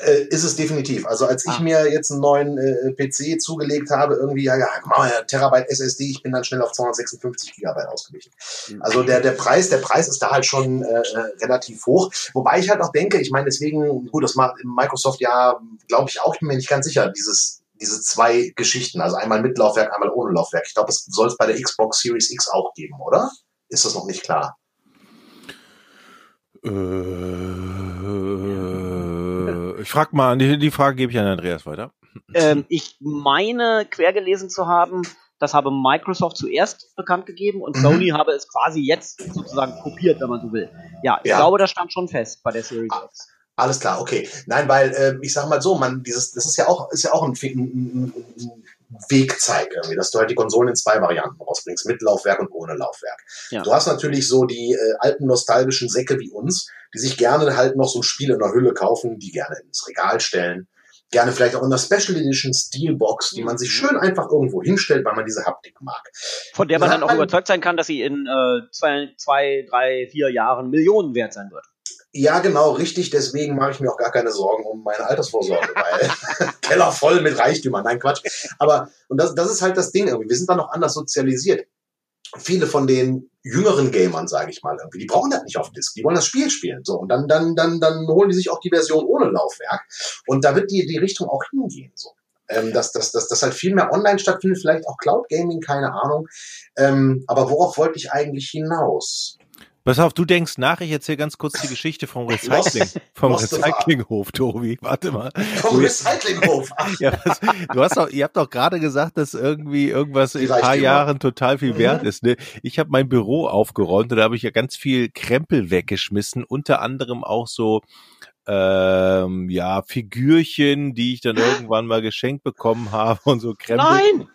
Äh, ist es definitiv. Also als ich Ah. mir jetzt einen neuen äh, PC zugelegt habe, irgendwie, ja, ja, mal, ja, Terabyte SSD, ich bin dann schnell auf 256 Gigabyte ausgewichen. Also der, der Preis, der Preis ist da halt schon äh, äh, relativ hoch. Wobei ich halt auch denke, ich meine, deswegen, gut, das macht Microsoft ja, glaube ich, auch, ich bin mir nicht ganz sicher, dieses diese zwei Geschichten, also einmal mit Laufwerk, einmal ohne Laufwerk. Ich glaube, das soll es bei der Xbox Series X auch geben, oder? Ist das noch nicht klar? Äh, ich frag mal, die, die Frage gebe ich an Andreas weiter. Ähm, ich meine, quer gelesen zu haben, das habe Microsoft zuerst bekannt gegeben und Mhm. Sony habe es quasi jetzt sozusagen kopiert, wenn man so will. Ja, ich Ja. glaube, das stand schon fest bei der Series Ah. X. Alles klar, okay. Nein, weil äh, ich sag mal so, man dieses, das ist ja auch, ist ja auch ein, ein, ein, ein Wegzeig irgendwie, dass du halt die Konsolen in zwei Varianten rausbringst, mit Laufwerk und ohne Laufwerk. Ja. Du hast natürlich so die äh, alten nostalgischen Säcke wie uns, die sich gerne halt noch so ein Spiel in der Hülle kaufen, die gerne ins Regal stellen, gerne vielleicht auch in der Special Edition Steelbox, die man sich schön einfach irgendwo hinstellt, weil man diese Haptik mag. Von der man dann auch überzeugt sein kann, dass sie in äh, zwei, zwei, drei, vier Jahren Millionen wert sein wird. Ja, genau, richtig. Deswegen mache ich mir auch gar keine Sorgen um meine Altersvorsorge, weil Keller voll mit Reichtümern. Nein, Quatsch. Aber, und das, das ist halt das Ding irgendwie. Wir sind da noch anders sozialisiert. Viele von den jüngeren Gamern, sage ich mal, irgendwie, die brauchen das nicht auf Disk. Die wollen das Spiel spielen. So. Und dann, dann, dann, dann holen die sich auch die Version ohne Laufwerk. Und da wird die, die Richtung auch hingehen. So. Ähm, dass, dass, dass, dass halt viel mehr online stattfindet, vielleicht auch Cloud Gaming, keine Ahnung. Ähm, aber worauf wollte ich eigentlich hinaus? Pass auf, du denkst nach, ich erzähle ganz kurz die Geschichte vom Recycling, vom Recyclinghof, Tobi. Warte mal. Vom Recyclinghof. Ja, was, du hast doch, ihr habt doch gerade gesagt, dass irgendwie irgendwas Die in ein paar Reichtümer. Jahren total viel Mhm. wert ist. Ne? Ich habe mein Büro aufgeräumt und da habe ich ja ganz viel Krempel weggeschmissen, unter anderem auch so ähm, ja Figürchen, die ich dann irgendwann mal geschenkt bekommen habe und so Krempel. Nein!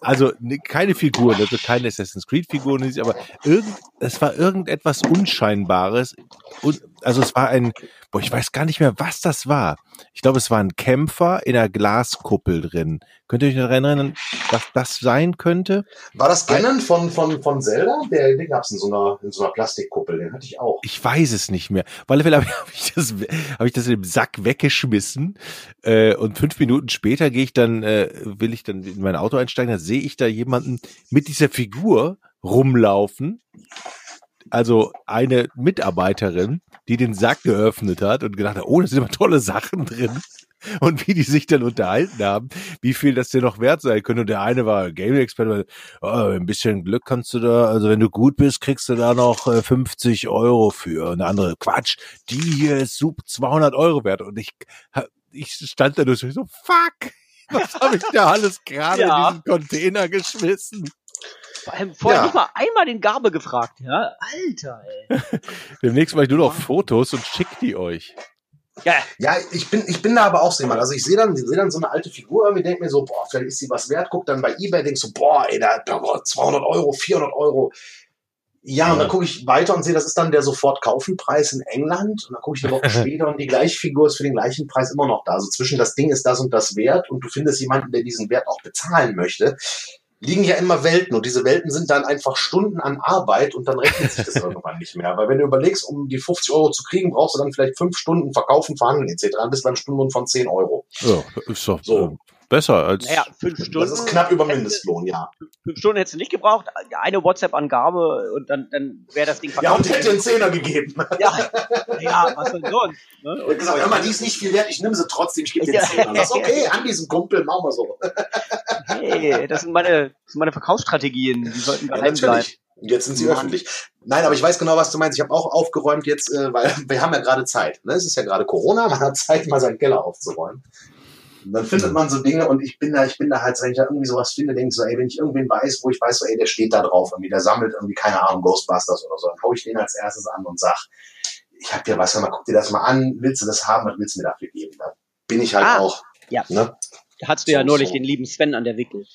Also ne, keine Figuren, also keine Assassin's Creed Figuren, aber irgend, es war irgendetwas Unscheinbares. Und, also es war ein, boah, ich weiß gar nicht mehr, was das war. Ich glaube, es war ein Kämpfer in einer Glaskuppel drin. Könnt ihr euch daran erinnern, was das sein könnte? War das Ganon von, von, von Zelda? Der, den gab's in so einer, in so einer Plastikkuppel, den hatte ich auch. Ich weiß es nicht mehr. Fälle habe ich das, habe ich das in dem Sack weggeschmissen. Äh, und fünf Minuten später gehe ich dann, äh, will ich dann in mein Auto einsteigen, da sehe ich da jemanden mit dieser Figur rumlaufen. Also eine Mitarbeiterin, die den Sack geöffnet hat und gedacht hat, oh, da sind immer tolle Sachen drin. Und wie die sich dann unterhalten haben, wie viel das denn noch wert sein könnte. Und der eine war Gaming-Experte, oh, ein bisschen Glück kannst du da, also wenn du gut bist, kriegst du da noch äh, 50 Euro für. Und der andere, Quatsch, die hier ist super 200 Euro wert. Und ich, ich stand da nur so, fuck, was habe ich da alles gerade Ja. in diesen Container geschmissen? Vor allem vorher Ja. nicht mal einmal den Gabe gefragt, ja? Alter, ey. Demnächst mache ich nur noch Fotos und schick die euch. Ja, Ja, ich bin, ich bin da aber auch so jemand. Also ich sehe dann, sehe dann so eine alte Figur und denke mir so, boah, vielleicht ist sie was wert. Guck dann bei eBay, denk so, boah, ey, da, boah, 200 Euro, 400 Euro. Ja, und dann gucke ich weiter und sehe, das ist dann der Sofort-Kaufen-Preis in England. Und dann gucke ich eine Woche später und die gleiche Figur ist für den gleichen Preis immer noch da. Also zwischen das Ding ist das und das wert und du findest jemanden, der diesen Wert auch bezahlen möchte. Liegen ja immer Welten und diese Welten sind dann einfach Stunden an Arbeit und dann rechnet sich das irgendwann nicht mehr. Weil wenn du überlegst, um die 50 Euro zu kriegen, brauchst du dann vielleicht fünf Stunden verkaufen, verhandeln etc. Dann bist du beim Stundenlohn von 10 Euro. Ja, ist doch So. Besser als. naja, fünf Stunden. Das ist knapp über hätte- Mindestlohn, ja. Fünf Stunden hättest du nicht gebraucht. Eine WhatsApp-Angabe und dann, dann wäre das Ding Ja, und verkauft. hätte einen Zehner gegeben. ja, ja, was denn sonst? Ne? Ich hab gesagt, hör mal, die ist nicht viel wert, ich nehme sie trotzdem, ich gebe dir Ja. einen Zehner. Das ist okay, an diesem Kumpel, machen wir so. Hey, das sind meine, das sind meine Verkaufsstrategien. Die sollten Ja, geheim bleiben. natürlich. Und jetzt sind sie Mann. öffentlich. Nein, aber ich weiß genau, was du meinst. Ich habe auch aufgeräumt jetzt, äh, weil wir haben ja gerade Zeit. Ne? Es ist ja gerade Corona, man hat Zeit, mal seinen Keller aufzuräumen. Und dann findet man so Dinge und ich bin da, ich bin da halt, wenn ich da irgendwie sowas finde, denke ich so, ey, wenn ich irgendwen weiß, wo ich weiß, so, ey, der steht da drauf, irgendwie, der sammelt irgendwie, keine Ahnung, Ghostbusters oder so, dann hau ich den als erstes an und sag, ich hab dir was, mal, guck dir das mal an, willst du das haben, was willst du mir dafür geben? Da bin ich halt Ah, auch. ja. Ne? Da hattest du ja So, neulich so. den lieben Sven an der Wickel.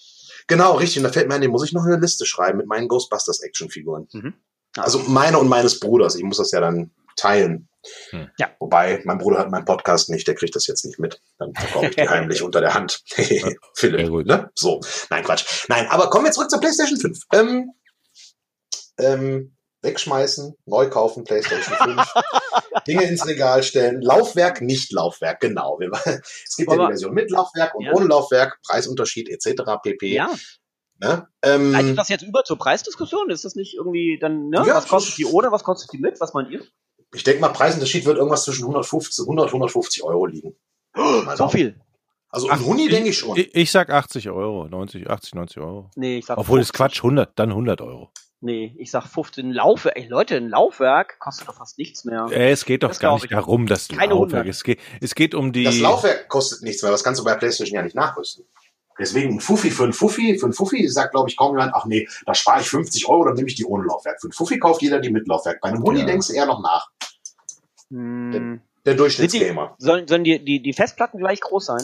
Genau, richtig. Und da fällt mir ein, den muss ich noch eine Liste schreiben mit meinen Ghostbusters Actionfiguren. Mhm. Also meine und meines Bruders. Ich muss das ja dann teilen. Hm. Ja. Wobei, mein Bruder hat meinen Podcast nicht, der kriegt das jetzt nicht mit. Dann verkaufe ich die heimlich unter der Hand. Philipp, ne? So. Nein, Quatsch. Nein, aber kommen wir zurück zur PlayStation 5. Ähm, ähm, wegschmeißen, neu kaufen, PlayStation 5, Dinge ins Regal stellen, Laufwerk, nicht Laufwerk, genau. Wir- Es gibt ja Aber- die Version mit Laufwerk und Ja. ohne Laufwerk, Preisunterschied etc. pp. Ja. Ne? Ähm, Leitet das jetzt über zur Preisdiskussion? Ist das nicht irgendwie dann, ne? Ja, was kostet die ohne, was kostet die mit? Was meint ihr? Ich denke mal, Preisunterschied wird irgendwas zwischen 150, 100, 150 Euro liegen. Mal So viel. Also ein Huni denke ich schon. Ich, ich sag 80 Euro, 90, 80, 90 Euro. Nee, ich sag Obwohl das 50. Quatsch, 100, dann 100 Euro. Nee, ich sag 15 Laufwerk. Ey, Leute, ein Laufwerk kostet doch fast nichts mehr. Äh, es geht doch Das gar nicht ich. darum, dass Keine Laufwerk. 100. Es geht, es geht um die. Das Laufwerk kostet nichts mehr, das kannst du bei PlayStation ja nicht nachrüsten. Deswegen ein Fuffi für ein Fuffi, für ein Fuffi sagt, glaube ich, kaum jemand, ach nee, da spare ich 50 Euro, dann nehme ich die ohne Laufwerk. Für ein Fuffi kauft jeder die mit Laufwerk. Bei einem Huni Ja. denkst du eher noch nach. Hm. Der Durchschnittsgamer. Sollen, sollen die, die, die Festplatten gleich groß sein?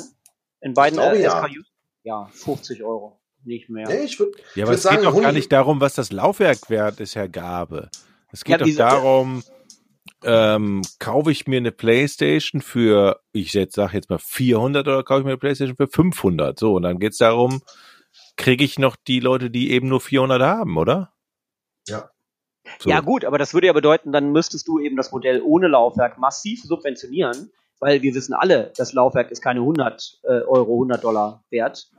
In beiden glaube, äh, ja. SKUs? Ja, 50 Euro. Nicht mehr. Nee, ich würde ja, aber würd es sagen, geht doch gar nicht darum, was das Laufwerk wert ist, Herr Gabe. Es geht Ja, doch diese- darum, ähm, kaufe ich mir eine Playstation für, ich jetzt sag jetzt mal 400 oder kaufe ich mir eine Playstation für 500? So, und dann geht's darum, kriege ich noch die Leute, die eben nur 400 haben, oder? Ja. So. Ja gut, aber das würde ja bedeuten, dann müsstest du eben das Modell ohne Laufwerk massiv subventionieren, weil wir wissen alle, das Laufwerk ist keine 100 äh, Euro, 100 Dollar wert.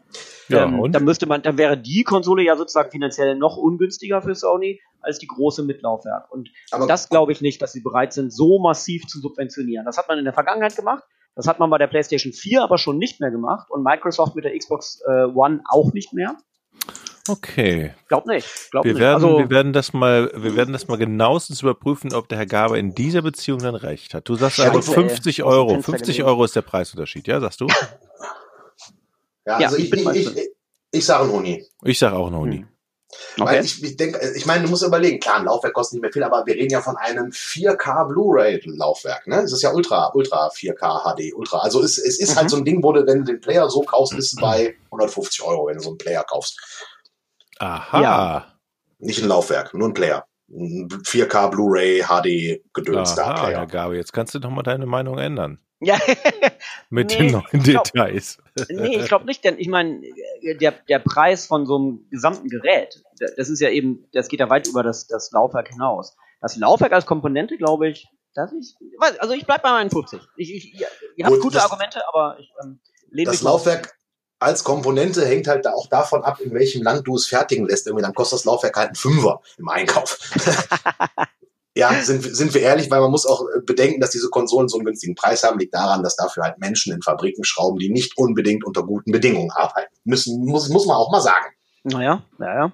Ja, ähm, und? Dann müsste man, dann wäre die Konsole ja sozusagen finanziell noch ungünstiger für Sony als die große mit Laufwerk. Und Aber das glaube ich nicht, dass sie bereit sind, so massiv zu subventionieren. Das hat man in der Vergangenheit gemacht. Das hat man bei der PlayStation 4 aber schon nicht mehr gemacht und Microsoft mit der Xbox äh, One auch nicht mehr. Okay. Glaub nicht. Glaub Wir nicht. werden, also, wir werden das mal, wir werden das mal genauestens überprüfen, ob der Herr Gabe in dieser Beziehung dann recht hat. Du sagst also aber- 50 aus dem Euro. Fenster 50 gelehnt. Euro ist der Preisunterschied, ja, sagst du? ja, Ja, also ich ich, bin ich, ich, ich, ich sage ein Huni. Ich sag auch noch nie. Weil okay. ich, ich denke, ich meine, du musst überlegen, klar, ein Laufwerk kostet nicht mehr viel, aber wir reden ja von einem 4K Blu-ray-Laufwerk, ne? Es ist ja Ultra, Ultra 4K HD, Ultra. Also es, es ist Mhm. halt so ein Ding, wo du, wenn du den Player so kaufst, bist du bei 150 Euro, wenn du so einen Player kaufst. Aha. Ja. Nicht ein Laufwerk, nur ein Player. Ein 4K Blu-ray HD Gedöns da Player. Gabe, jetzt kannst du doch mal deine Meinung ändern. Ja, Mit Nee, den neuen ich glaub- Details. nee, ich glaube nicht, denn ich meine, der, der Preis von so einem gesamten Gerät, das ist ja eben, das geht ja weit über das, das Laufwerk hinaus. Das Laufwerk als Komponente, glaube ich, das ist, also ich bleib bei meinen 50. Ich, ich, ihr, ihr habt Gut, gute das- Argumente, aber ich ähm, lehne Das Laufwerk als Komponente hängt halt da auch davon ab, in welchem Land du es fertigen lässt. Irgendwie dann kostet das Laufwerk halt einen Fünfer im Einkauf. ja, sind, sind wir ehrlich, weil man muss auch äh, bedenken, dass diese Konsolen so einen günstigen Preis haben, liegt daran, dass dafür halt Menschen in Fabriken schrauben, die nicht unbedingt unter guten Bedingungen arbeiten. Müssen, muss, muss man auch mal sagen. Naja, ja, ja.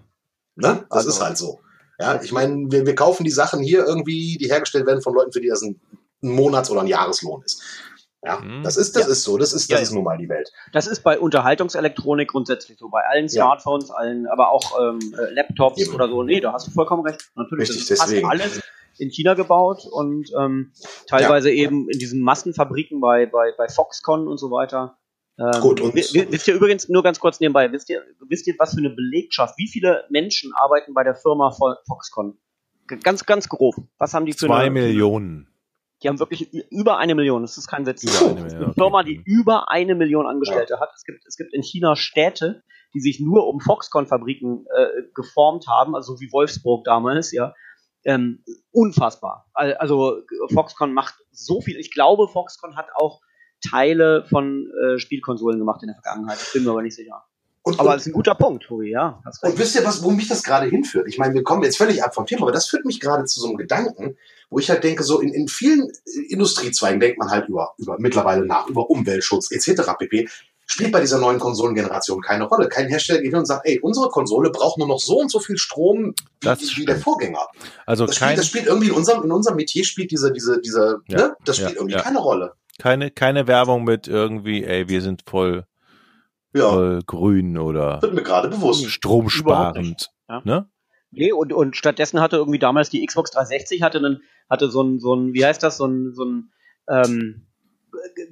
Ne? Das Also- ist halt so. Ja, ich meine, wir, wir kaufen die Sachen hier irgendwie, die hergestellt werden von Leuten, für die das ein, ein Monats- oder ein Jahreslohn ist. Ja, Mhm. das ist, das Ja. ist so. Das ist, das Ja, ist nun mal die Welt. Das ist bei Unterhaltungselektronik grundsätzlich so, bei allen Ja. Smartphones, allen, aber auch ähm, äh, Laptops Eben. oder so. Nee, da hast du vollkommen recht. Natürlich, Richtig, das ist deswegen. alles in China gebaut und ähm, teilweise eben in diesen Massenfabriken bei, bei, bei Foxconn und so weiter. Ähm, Gut, und- wi- wi- wisst ihr übrigens, nur ganz kurz nebenbei, wisst ihr, wisst ihr, was für eine Belegschaft, wie viele Menschen arbeiten bei der Firma Fo- Foxconn? Ganz, ganz grob. Was haben die für Zwei eine, Millionen. Die haben wirklich über eine Million, das ist kein Witz. Über eine Million, Eine. Firma, die über eine Million Angestellte hat. Es gibt, es gibt in China Städte, die sich nur um Foxconn-Fabriken äh, geformt haben, also wie Wolfsburg damals, ja. Ähm, unfassbar. Al- Also Foxconn macht so viel. Ich glaube, Foxconn hat auch Teile von äh, Spielkonsolen gemacht in der Vergangenheit. Ich bin mir aber nicht sicher. Und, Aber es ist ein guter Punkt, Tobi, ja. Und wisst ihr, was, wo mich das gerade hinführt? Ich meine, wir kommen jetzt völlig ab vom Thema, aber das führt mich gerade zu so einem Gedanken, wo ich halt denke, so in, in vielen Industriezweigen denkt man halt über, über mittlerweile nach, über Umweltschutz etc. pp. Spielt bei dieser neuen Konsolengeneration keine Rolle. Kein Hersteller geht hin und sagt, ey, unsere Konsole braucht nur noch so und so viel Strom wie, Das wie stimmt. der Vorgänger. Also Das spielt, kein, das spielt irgendwie in unserem, in unserem Metier spielt diese, diese, diese, Ja, ne? Das spielt ja, irgendwie ja. keine Rolle. keine, keine Werbung mit irgendwie, ey, wir sind voll, Ja, voll grün oder wird mir gerade bewusst. stromsparend. Ja. Ne? Nee, und, und stattdessen hatte irgendwie damals die Xbox 360 hatte einen, hatte so ein, so ein, wie heißt das, so ein, so ein, ähm,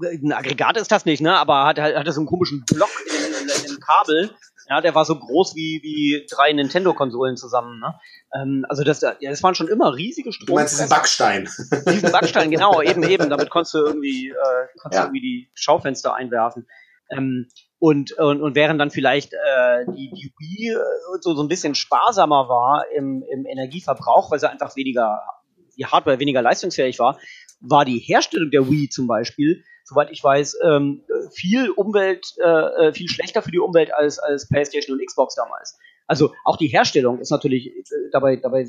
ein Aggregat ist das nicht, ne? Aber hatte, hatte so einen komischen Block in, in, in, im Kabel. Ja, der war so groß wie, wie drei Nintendo-Konsolen zusammen, ne? Ähm, also das, ja, das waren schon immer riesige Strom. Du meinst diesen Backstein. Diesen Backstein, genau, eben, eben. Damit konntest du irgendwie, äh, konntest Ja. du irgendwie die Schaufenster einwerfen. Ähm, und, und, und während dann vielleicht äh, die, die Wii äh, so, so ein bisschen sparsamer war im, im Energieverbrauch, weil sie einfach weniger, die Hardware weniger leistungsfähig war, war die Herstellung der Wii zum Beispiel, soweit ich weiß, ähm, viel Umwelt, äh, äh, viel schlechter für die Umwelt als, als PlayStation und Xbox damals. Also auch die Herstellung ist natürlich äh, dabei, dabei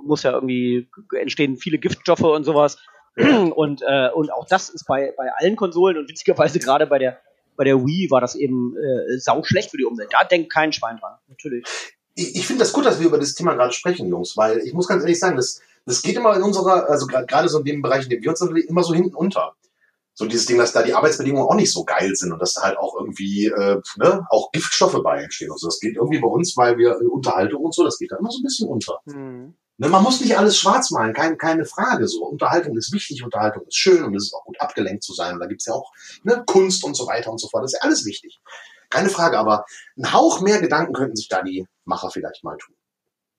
muss ja irgendwie entstehen viele Giftstoffe und sowas. Und, äh, und auch das ist bei, bei allen Konsolen und witzigerweise gerade bei der, bei der Wii war das eben äh, sau schlecht für die Umwelt. Da denkt kein Schwein dran, natürlich. Ich, ich finde das gut, dass wir über das Thema gerade sprechen, Jungs, weil ich muss ganz ehrlich sagen, das, das geht immer in unserer, also gerade so in dem Bereich, in dem wir uns sind, immer so hinten unter. So dieses Ding, dass da die Arbeitsbedingungen auch nicht so geil sind und dass da halt auch irgendwie äh, ne, auch Giftstoffe bei entstehen und so. Das geht irgendwie bei uns, weil wir äh, Unterhaltung und so, das geht da immer so ein bisschen unter. Mhm. Ne, man muss nicht alles schwarz malen, kein, keine Frage. So Unterhaltung ist wichtig, Unterhaltung ist schön und es ist auch gut abgelenkt zu sein. Und da gibt's ja auch ne, Kunst und so weiter und so fort. Das ist ja alles wichtig. Keine Frage, aber ein Hauch mehr Gedanken könnten sich da die Macher vielleicht mal tun.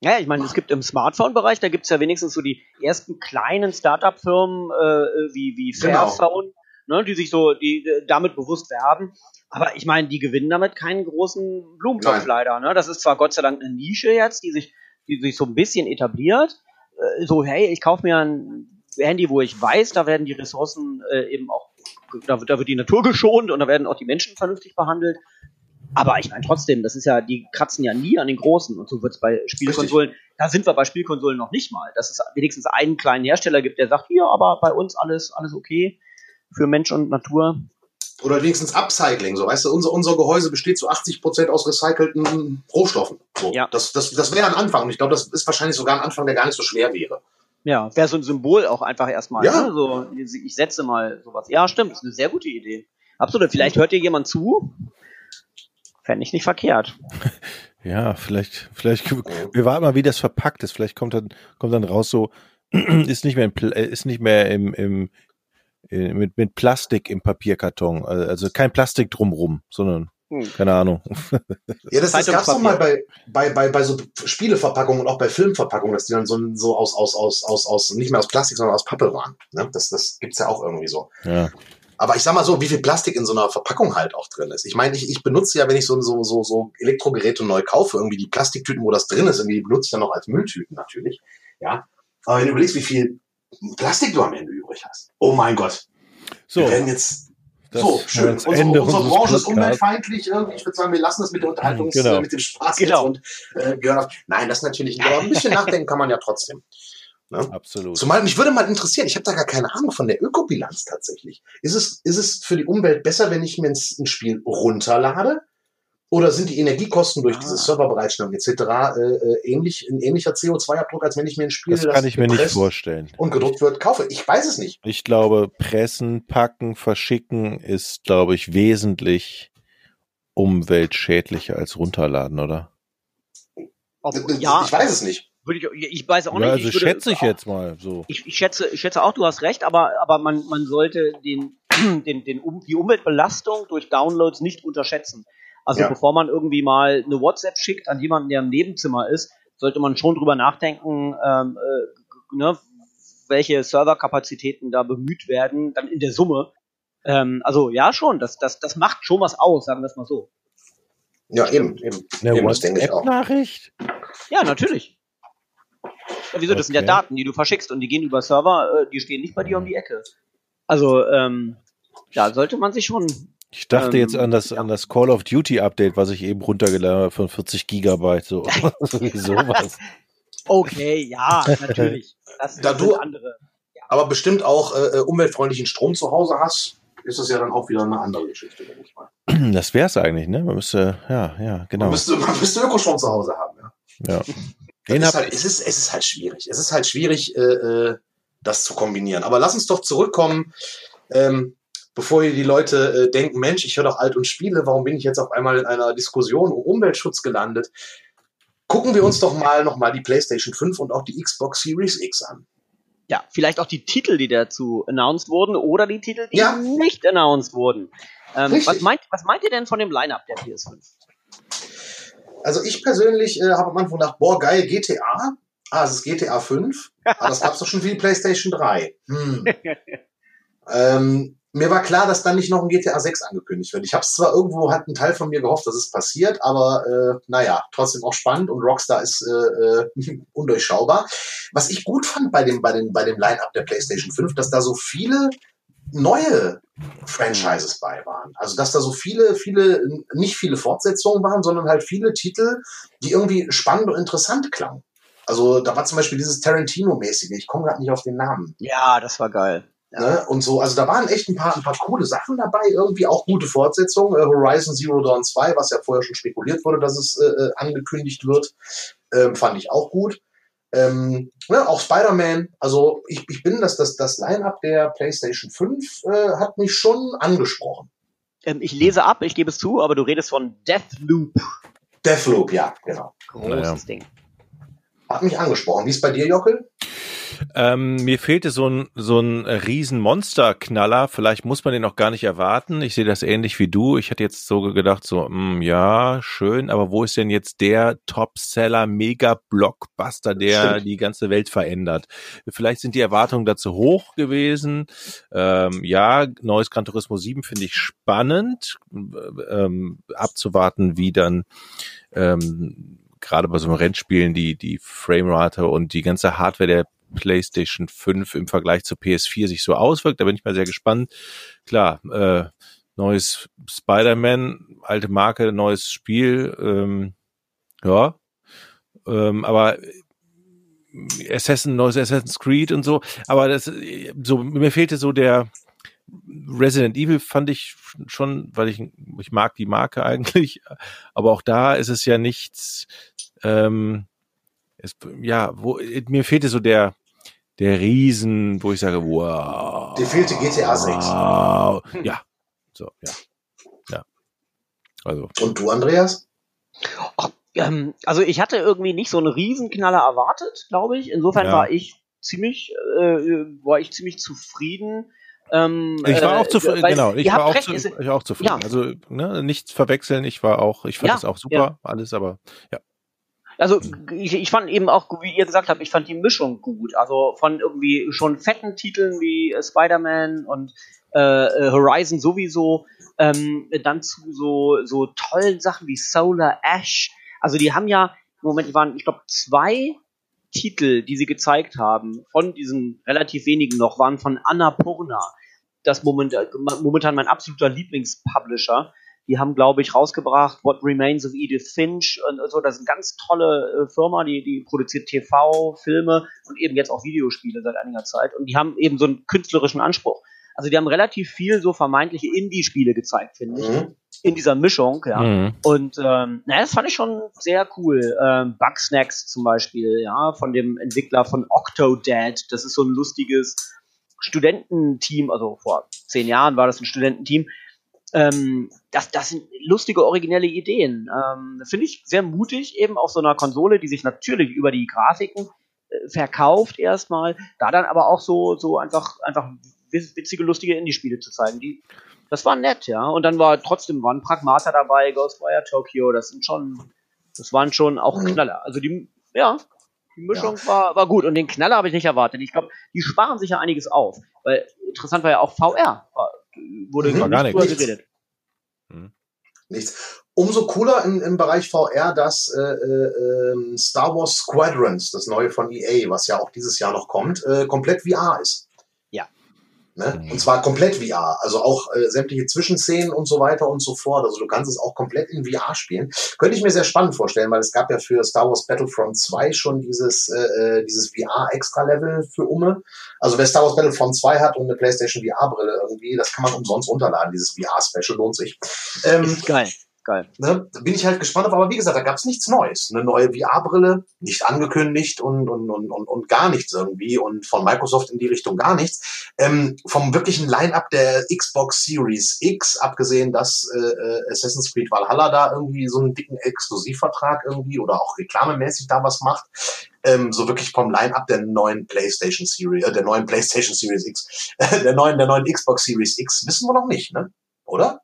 Ja, ich meine, es gibt im Smartphone-Bereich, da gibt's ja wenigstens so die ersten kleinen Startup-Firmen äh, wie, wie. Fairphone, genau. ne, die sich so die äh, damit bewusst werben. Aber ich meine, die gewinnen damit keinen großen Blumentopf leider. Ne? Das ist zwar Gott sei Dank eine Nische jetzt, die sich die sich so ein bisschen etabliert. Äh, so, hey, ich kaufe mir ein Handy, wo ich weiß, da werden die Ressourcen äh, eben auch, da wird, da wird die Natur geschont und da werden auch die Menschen vernünftig behandelt. Aber ich meine trotzdem, das ist ja, die kratzen ja nie an den Großen und so wird es bei Spielkonsolen, Richtig. da sind wir bei Spielkonsolen noch nicht mal, dass es wenigstens einen kleinen Hersteller gibt, der sagt, hier, aber bei uns alles, alles okay für Mensch und Natur oder wenigstens Upcycling, so weißt du, unser, unser Gehäuse besteht zu 80 Prozent aus recycelten Rohstoffen. So. Ja. Das, das, das wäre ein Anfang und ich glaube, das ist wahrscheinlich sogar ein Anfang, der gar nicht so schwer wäre. Ja, wäre so ein Symbol auch einfach erstmal. Ja. Ne? So, ich setze mal sowas. Ja, stimmt, ist eine sehr gute Idee. Absolut. Vielleicht hört dir jemand zu. Fände ich nicht verkehrt. Ja, vielleicht, vielleicht, wir warten mal, wie das verpackt ist. Vielleicht kommt dann, kommt dann raus so, ist nicht mehr, im, ist nicht mehr im, im, äh, mit, mit Plastik im Papierkarton. Also kein Plastik drumrum, sondern hm. keine Ahnung. Ja, das, das gab's doch mal bei, bei, bei, bei so Spieleverpackungen und auch bei Filmverpackungen, dass die dann so, so aus, aus, aus, aus, aus, nicht mehr aus Plastik, sondern aus Pappe waren. Ne? Das, das gibt's ja auch irgendwie so. Ja. Aber ich sag mal so, wie viel Plastik in so einer Verpackung halt auch drin ist. Ich meine, ich, ich benutze ja, wenn ich so, so, so, so Elektrogeräte neu kaufe, irgendwie die Plastiktüten, wo das drin ist, irgendwie die benutze ich dann noch als Mülltüten natürlich. Ja. Aber wenn du überlegst, wie viel Plastik du am Ende übrig hast. Oh mein Gott. So. Wir werden jetzt so, schön. Unsere, Ende unsere Branche ist umweltfeindlich irgendwie. Ich würde sagen, wir lassen das mit der Unterhaltung, genau. mit dem Spaß genau. und äh, gehören auf. Nein, das natürlich nicht. Aber ein bisschen nachdenken kann man ja trotzdem. Ne? Absolut. Zumal mich würde mal interessieren, ich habe da gar keine Ahnung von der Ökobilanz tatsächlich. Ist es, ist es für die Umwelt besser, wenn ich mir ein Spiel runterlade? Oder sind die Energiekosten durch ah. diese Serverbereitstellung etc. Äh, äh, ähnlich, ein ähnlicher CO2-Abdruck, als wenn ich mir ein Spiel, das kann das ich mir nicht vorstellen. Und gedruckt wird, kaufe? Ich weiß es nicht. Ich glaube, pressen, packen, verschicken ist, glaube ich, wesentlich umweltschädlicher als runterladen, oder? Ob, ja, ich weiß es nicht. Würde ich, ich weiß auch ja, nicht. Also ich würde, schätze ich jetzt mal so. Ich, ich, schätze, ich schätze auch, du hast recht, aber, aber man, man sollte den, den, den, die Umweltbelastung durch Downloads nicht unterschätzen. Also ja. bevor man irgendwie mal eine WhatsApp schickt an jemanden, der im Nebenzimmer ist, sollte man schon drüber nachdenken, ähm, äh, ne, welche Serverkapazitäten da bemüht werden, dann in der Summe. Ähm, also ja, schon, das, das, das macht schon was aus, sagen wir es mal so. Ja, eben, eben. Eine WhatsApp-Nachricht? Ja, natürlich. Ja, wieso? Das sind ja Daten, die du verschickst und die gehen über Server, äh, die stehen nicht bei dir um die Ecke. Also, ähm, da sollte man sich schon ich dachte ähm, jetzt an das, ja. an das Call of Duty Update, was ich eben runtergeladen habe von 40 Gigabyte, so, sowas. Okay, ja, natürlich. Das da du andere. Ja. Aber bestimmt auch äh, äh, umweltfreundlichen Strom zu Hause hast, ist das ja dann auch wieder eine andere Geschichte, denke ich mal. Das wäre es eigentlich, ne? Man müsste, ja, ja, genau. Man müsste, man müsste Ökostrom zu Hause haben, ja. Ja. Den es, ist halt, es, ist, es ist halt schwierig. Es ist halt schwierig, äh, äh, das zu kombinieren. Aber lass uns doch zurückkommen. Ähm, bevor hier die Leute äh, denken, Mensch, ich höre doch alt und spiele, warum bin ich jetzt auf einmal in einer Diskussion um Umweltschutz gelandet? Gucken wir uns doch mal nochmal die PlayStation 5 und auch die Xbox Series X an. Ja, vielleicht auch die Titel, die dazu announced wurden oder die Titel, die ja. nicht announced wurden. Ähm, was, meint, was meint ihr denn von dem Line-Up der PS5? Also ich persönlich äh, habe am Anfang gedacht, boah, geil, GTA. Ah, es ist GTA 5. Aber das gab es doch schon für die PlayStation 3. Hm. ähm, mir war klar, dass dann nicht noch ein GTA 6 angekündigt wird. Ich habe es zwar irgendwo, hat ein Teil von mir gehofft, dass es passiert, aber äh, naja, trotzdem auch spannend und Rockstar ist äh, äh, undurchschaubar. Was ich gut fand bei dem, bei dem, bei dem Line-Up der PlayStation 5, dass da so viele neue Franchises bei waren. Also dass da so viele, viele, nicht viele Fortsetzungen waren, sondern halt viele Titel, die irgendwie spannend und interessant klangen. Also da war zum Beispiel dieses Tarantino-mäßige, ich komme gerade nicht auf den Namen. Ja, das war geil. Ja. Ne? Und so, also da waren echt ein paar, ein paar coole Sachen dabei, irgendwie auch gute Fortsetzungen. Äh, Horizon Zero Dawn 2, was ja vorher schon spekuliert wurde, dass es äh, äh, angekündigt wird, ähm, fand ich auch gut. Ähm, ne, auch Spider-Man, also ich, ich bin, dass das, das Line-Up der PlayStation 5 äh, hat mich schon angesprochen. Ähm, ich lese ab, ich gebe es zu, aber du redest von Deathloop. Deathloop, ja, genau. Großes Naja. Ding. Hat mich angesprochen. Wie ist bei dir, Jockel? Ähm, mir fehlte so ein, so ein riesen Monsterknaller. Vielleicht muss man den auch gar nicht erwarten. Ich sehe das ähnlich wie du. Ich hatte jetzt so gedacht, so, hm, ja, schön, aber wo ist denn jetzt der Topseller, Mega-Blockbuster, der Stimmt. die ganze Welt verändert? Vielleicht sind die Erwartungen dazu hoch gewesen. Ähm, ja, neues Gran Turismo 7 finde ich spannend, ähm, abzuwarten, wie dann ähm, gerade bei so einem Rennspielen die, die Framerate und die ganze Hardware der PlayStation 5 im Vergleich zur PS4 sich so auswirkt. Da bin ich mal sehr gespannt. Klar, äh, neues Spider-Man, alte Marke, neues Spiel, ähm, ja. Ähm, aber Assassin, neues Assassin's Creed und so. Aber das, so, mir fehlte so der Resident Evil fand ich schon, weil ich, ich mag die Marke eigentlich, aber auch da ist es ja nichts, ähm, es, ja, wo, mir fehlte so der, der Riesen, wo ich sage, wow. Dir fehlte GTA 6. Wow. Ja. So, ja. Ja. Also. Und du, Andreas? Ach, ähm, also ich hatte irgendwie nicht so einen Riesenknaller erwartet, glaube ich. Insofern Ja. war ich ziemlich, äh, war ich ziemlich zufrieden. Ähm, Ich war äh, auch zufrieden, weil genau. Ich war auch, recht, zu, ich war auch zufrieden. Ja. Also, ne, nichts verwechseln. Ich war auch, ich fand Ja, es auch super, alles, aber ja. Also ich, ich fand eben auch, wie ihr gesagt habt, ich fand die Mischung gut. Also von irgendwie schon fetten Titeln wie äh, Spider-Man und äh, äh, Horizon sowieso, ähm, dann zu so, so tollen Sachen wie Solar Ash. Also die haben ja, im Moment waren, ich glaube, zwei Titel, die sie gezeigt haben, von diesen relativ wenigen noch, waren von Annapurna. Das moment, momentan mein absoluter Lieblingspublisher. Die haben, glaube ich, rausgebracht What Remains of Edith Finch und so. Das ist eine ganz tolle äh, Firma, die, die produziert TV, Filme und eben jetzt auch Videospiele seit einiger Zeit. Und die haben eben so einen künstlerischen Anspruch. Also die haben relativ viel so vermeintliche Indie-Spiele gezeigt, finde ich, Mhm. in dieser Mischung. Ja. Mhm. Und ähm, na, das fand ich schon sehr cool. Ähm, Bugsnacks zum Beispiel, ja, von dem Entwickler von Octodad. Das ist so ein lustiges Studententeam, also vor zehn Jahren war das ein Studententeam. Ähm, das, das sind lustige, originelle Ideen. Ähm, Finde ich sehr mutig, eben auf so einer Konsole, die sich natürlich über die Grafiken äh, verkauft erstmal, da dann aber auch so, so einfach, einfach witz- witzige, lustige Indie-Spiele zu zeigen. Die, das war nett, ja. Und dann war trotzdem waren Pragmata dabei, Ghostwire Tokyo, das sind schon, das waren schon auch Mhm. Knaller. Also die, ja, die Mischung war, war gut. Und den Knaller habe ich nicht erwartet. Ich glaube, die sparen sich ja einiges auf. Weil interessant war ja auch VR. War, wurde Mhm. Gar nichts. geredet. Nichts. Umso cooler im, im Bereich VR, dass äh, äh, ähm, Star Wars Squadrons, das neue von EA, was ja auch dieses Jahr noch kommt, äh, komplett VR ist. Ne? Mhm. Und zwar komplett VR, also auch äh, sämtliche Zwischenszenen und so weiter und so fort. Also du kannst es auch komplett in VR spielen. Könnte ich mir sehr spannend vorstellen, weil es gab ja für Star Wars Battlefront 2 schon dieses, äh, äh, dieses VR-Extra-Level für Umme. Also wer Star Wars Battlefront 2 hat und eine PlayStation VR-Brille irgendwie, das kann man umsonst runterladen, dieses VR-Special, lohnt sich. Ähm, geil. Geil. ne, bin ich halt gespannt auf, aber wie gesagt, da gab's nichts Neues. Eine neue VR-Brille, nicht angekündigt und, und, und, und, und gar nichts irgendwie und von Microsoft in die Richtung gar nichts. Ähm, vom wirklichen Line-Up der Xbox Series X, abgesehen, dass äh, äh, Assassin's Creed Valhalla da irgendwie so einen dicken Exklusivvertrag irgendwie oder auch reklamemäßig da was macht, ähm, so wirklich vom Line-Up der neuen PlayStation Series, äh, der neuen PlayStation Series X, der neuen, der neuen Xbox Series X, wissen wir noch nicht, ne? Oder?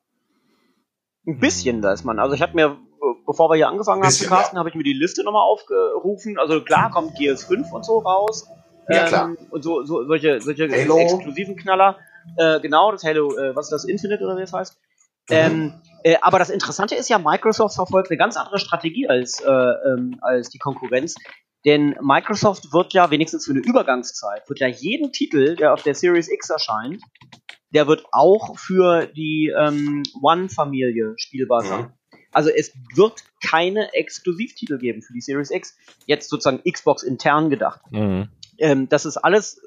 Ein bisschen weiß man. Also ich habe mir, bevor wir hier angefangen haben zu casten, habe ich mir die Liste nochmal aufgerufen. Also klar kommt Gears 5 und so raus. Ja, klar. Und so, so solche, solche Halo. exklusiven Knaller. Äh, genau, das Halo, äh, was ist das, Infinite oder wie es heißt? Mhm. Ähm, äh, aber das Interessante ist ja, Microsoft verfolgt eine ganz andere Strategie als, äh, ähm, als die Konkurrenz. Denn Microsoft wird ja wenigstens für eine Übergangszeit, wird ja jeden Titel, der auf der Series X erscheint, der wird auch für die ähm, One-Familie spielbar sein. Mhm. Also es wird keine Exklusivtitel geben für die Series X. Jetzt sozusagen Xbox intern gedacht. Mhm. Ähm, das ist alles,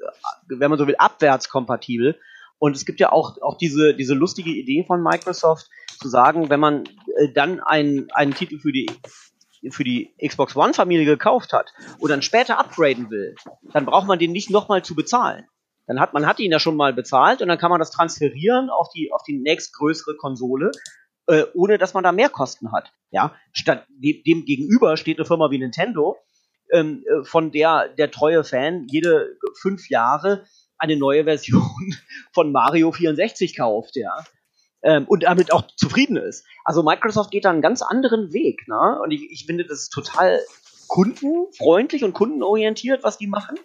wenn man so will, abwärtskompatibel. Und es gibt ja auch, auch diese, diese lustige Idee von Microsoft, zu sagen, wenn man äh, dann einen, einen Titel für die für die Xbox One-Familie gekauft hat und dann später upgraden will, dann braucht man den nicht nochmal zu bezahlen. Dann hat man hat ihn ja schon mal bezahlt und dann kann man das transferieren auf die auf die nächstgrößere Konsole, äh, ohne dass man da mehr Kosten hat. Ja, statt dem, dem gegenüber steht eine Firma wie Nintendo, ähm, äh, von der der treue Fan jede fünf Jahre eine neue Version von Mario 64 kauft, ja. Ähm, und damit auch zufrieden ist. Also Microsoft geht da einen ganz anderen Weg, ne? Und ich, ich finde, das total kundenfreundlich und kundenorientiert, was die machen.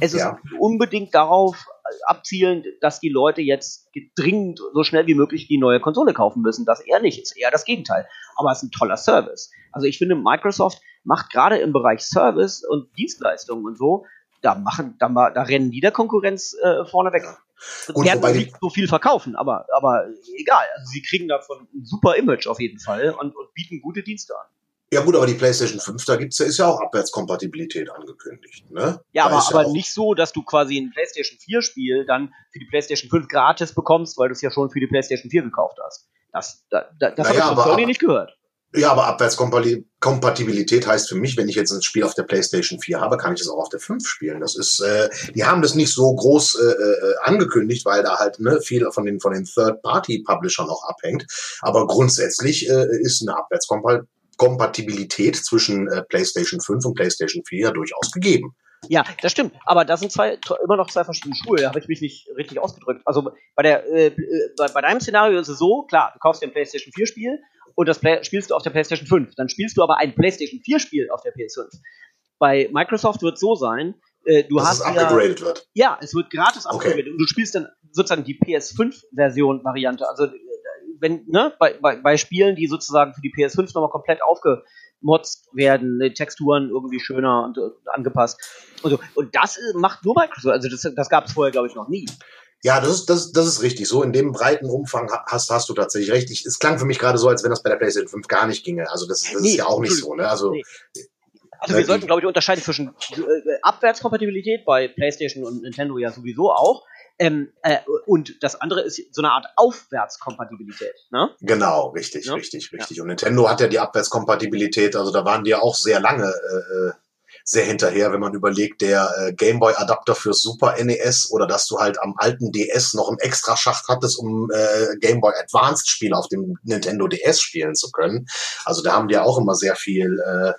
Es ist ja. unbedingt darauf abzielend, dass die Leute jetzt dringend so schnell wie möglich die neue Konsole kaufen müssen. Das eher nicht, ist eher das Gegenteil. Aber es ist ein toller Service. Also ich finde, Microsoft macht gerade im Bereich Service und Dienstleistungen und so da machen, da, da rennen die der Konkurrenz äh, vorne weg. Gut, werden nicht so viel verkaufen, aber, aber egal. Also sie kriegen davon ein super Image auf jeden Fall und, und bieten gute Dienste an. Ja gut, aber die PlayStation 5, da gibt's ja, ist ja auch Abwärtskompatibilität angekündigt. Ne? Ja, da aber, aber ja nicht so, dass du quasi ein PlayStation 4 Spiel dann für die PlayStation 5 gratis bekommst, weil du es ja schon für die PlayStation 4 gekauft hast. Das, da, das naja, habe ich von Sony nicht gehört. Ja, aber Abwärtskompatibilität heißt für mich, wenn ich jetzt ein Spiel auf der PlayStation 4 habe, kann ich es auch auf der 5 spielen. Das ist, äh, die haben das nicht so groß äh, äh, angekündigt, weil da halt ne, viel von den von den Third-Party-Publishern auch abhängt. Aber grundsätzlich äh, ist eine Abwärtskompatibilität zwischen äh, PlayStation 5 und PlayStation 4 durchaus gegeben. Ja, das stimmt. Aber das sind zwei immer noch zwei verschiedene Schuhe. Da habe ich mich nicht richtig ausgedrückt. Also bei der äh, äh bei, bei deinem Szenario ist es so, klar, du kaufst dir ein PlayStation 4 Spiel und das Play spielst du auf der PlayStation 5. Dann spielst du aber ein PlayStation 4 Spiel auf der PS5. Bei Microsoft wird es so sein, äh, du Dass hast es upgraded ja, wird. Ja, es wird gratis okay. und du spielst dann sozusagen die PS5-Version Variante. Also äh, wenn ne, bei, bei, bei Spielen, die sozusagen für die PS5 nochmal komplett aufgemotzt werden, ne, Texturen irgendwie schöner und, und angepasst. Und, so. und das äh, macht nur Microsoft. Also das, das gab es vorher, glaube ich, noch nie. Ja, das ist, das, das ist richtig. So in dem breiten Umfang hast, hast du tatsächlich recht. Ich, es klang für mich gerade so, als wenn das bei der PlayStation 5 gar nicht ginge. Also das, das nee, ist ja auch nicht so. Ne? Also, nee. also wir äh, sollten, glaube ich, unterscheiden zwischen äh, Abwärtskompatibilität bei PlayStation und Nintendo ja sowieso auch. Ähm, äh, und das andere ist so eine Art Aufwärtskompatibilität. Ne? Genau, richtig, ja? richtig, richtig. Ja. Und Nintendo hat ja die Abwärtskompatibilität, also da waren die ja auch sehr lange äh, äh sehr hinterher, wenn man überlegt, der äh, Gameboy-Adapter fürs Super NES oder dass du halt am alten DS noch einen extra Schacht hattest, um äh, Gameboy Advanced-Spiele auf dem Nintendo DS spielen zu können. Also da haben die ja auch immer sehr viel äh,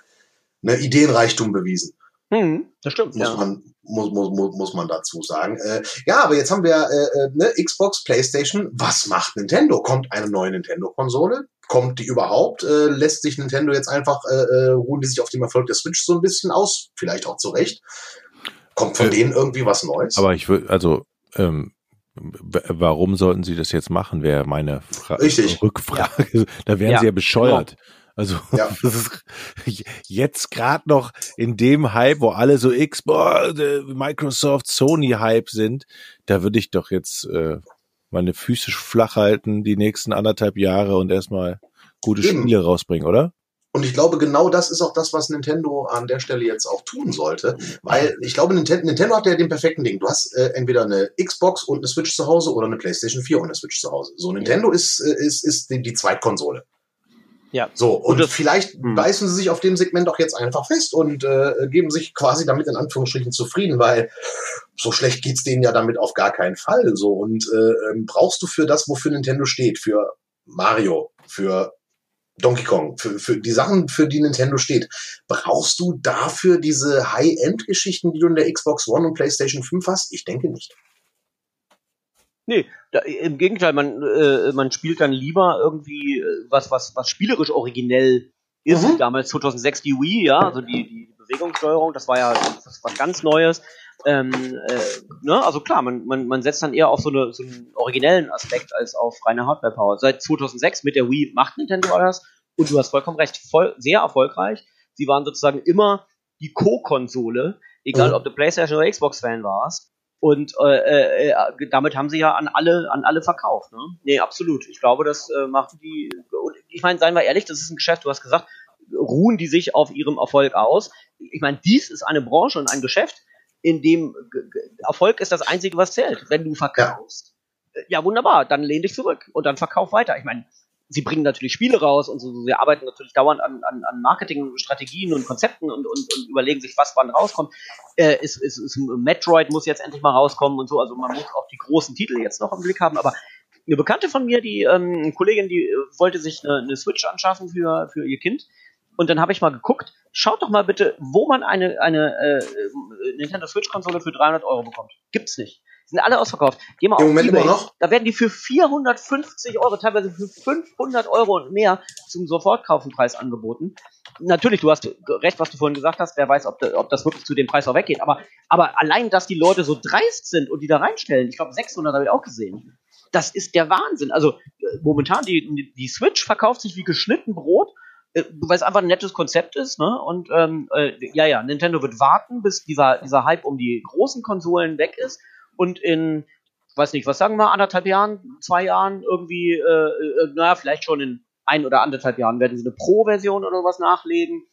ne, Ideenreichtum bewiesen. Hm, das stimmt. Muss ja. man muss, muss, muss, muss man dazu sagen. Äh, ja, aber jetzt haben wir äh, äh, ne, Xbox, PlayStation. Was macht Nintendo? Kommt eine neue Nintendo-Konsole? Kommt die überhaupt? Äh, lässt sich Nintendo jetzt einfach, äh, äh, ruhen die sich auf dem Erfolg der Switch so ein bisschen aus? Vielleicht auch zurecht. Kommt von äh, denen irgendwie was Neues? Aber ich würde, also, ähm, warum sollten sie das jetzt machen, wäre meine Fra Richtig. Rückfrage. Ja. Da wären ja. sie ja bescheuert. Genau. Also ja. das ist jetzt gerade noch in dem Hype, wo alle so Xbox, Microsoft, Sony Hype sind, da würde ich doch jetzt äh, meine Füße flach halten die nächsten anderthalb Jahre und erstmal gute Eben. Spiele rausbringen, oder? Und ich glaube, genau das ist auch das, was Nintendo an der Stelle jetzt auch tun sollte. Weil ich glaube, Nintendo, Nintendo hat ja den perfekten Ding. Du hast äh, entweder eine Xbox und eine Switch zu Hause oder eine PlayStation 4 und eine Switch zu Hause. So, Nintendo ist, äh, ist, ist die, die Zweitkonsole. Ja. So, und, und vielleicht hm. beißen sie sich auf dem Segment auch jetzt einfach fest und äh, geben sich quasi damit in Anführungsstrichen zufrieden, weil so schlecht geht's denen ja damit auf gar keinen Fall. So, und äh, ähm, brauchst du für das, wofür Nintendo steht, für Mario, für Donkey Kong, für, für die Sachen, für die Nintendo steht, brauchst du dafür diese High-End-Geschichten, die du in der Xbox One und PlayStation 5 hast? Ich denke nicht. Nee, da, im Gegenteil, man, äh, man spielt dann lieber irgendwie äh, was, was, was spielerisch originell ist. Mhm. Damals 2006 die Wii, ja, also die, die Bewegungssteuerung, das war ja das was ganz Neues. Ähm, äh, ne? Also klar, man, man, man setzt dann eher auf so, eine, so einen originellen Aspekt als auf reine Hardware-Power. Seit 2006 mit der Wii macht Nintendo das und du hast vollkommen recht, voll, sehr erfolgreich. Sie waren sozusagen immer die Co-Konsole, egal mhm. ob du PlayStation oder Xbox-Fan warst. Und äh, äh, damit haben sie ja an alle, an alle verkauft. Ne? Nee, absolut. Ich glaube, das äh, machen die. ich meine, seien wir ehrlich, das ist ein Geschäft, du hast gesagt, ruhen die sich auf ihrem Erfolg aus. Ich meine, dies ist eine Branche und ein Geschäft, in dem Erfolg ist das Einzige, was zählt. Wenn du verkaufst, ja, ja wunderbar, dann lehn dich zurück und dann verkauf weiter. Ich meine, sie bringen natürlich Spiele raus und so, sie arbeiten natürlich dauernd an, an, an Marketingstrategien und Konzepten und, und, und überlegen sich, was wann rauskommt. Äh, ist, ist, ist, Metroid muss jetzt endlich mal rauskommen und so, also man muss auch die großen Titel jetzt noch im Blick haben, aber eine Bekannte von mir, die ähm, Kollegin, die äh, wollte sich eine, eine Switch anschaffen für, für ihr Kind. Und dann habe ich mal geguckt, schaut doch mal bitte, wo man eine, eine äh, Nintendo Switch-Konsole für 300 Euro bekommt. Gibt's nicht. Die sind alle ausverkauft. Geh mal Im auf Moment eBay, immer noch? Da werden die für 450 Euro, teilweise für 500 Euro und mehr zum Sofortkaufenpreis angeboten. Natürlich, du hast recht, was du vorhin gesagt hast. Wer weiß, ob, ob das wirklich zu dem Preis auch weggeht. Aber, aber allein, dass die Leute so dreist sind und die da reinstellen, ich glaube 600 habe ich auch gesehen. Das ist der Wahnsinn. Also äh, momentan, die, die Switch verkauft sich wie geschnitten Brot äh, weil es einfach ein nettes Konzept ist, ne? Und ähm, äh, ja, ja, Nintendo wird warten, bis dieser, dieser Hype um die großen Konsolen weg ist und in, weiß nicht, was sagen wir, anderthalb Jahren, zwei Jahren irgendwie, äh, äh, naja, vielleicht schon in ein oder anderthalb Jahren werden sie eine Pro-Version oder was nachlegen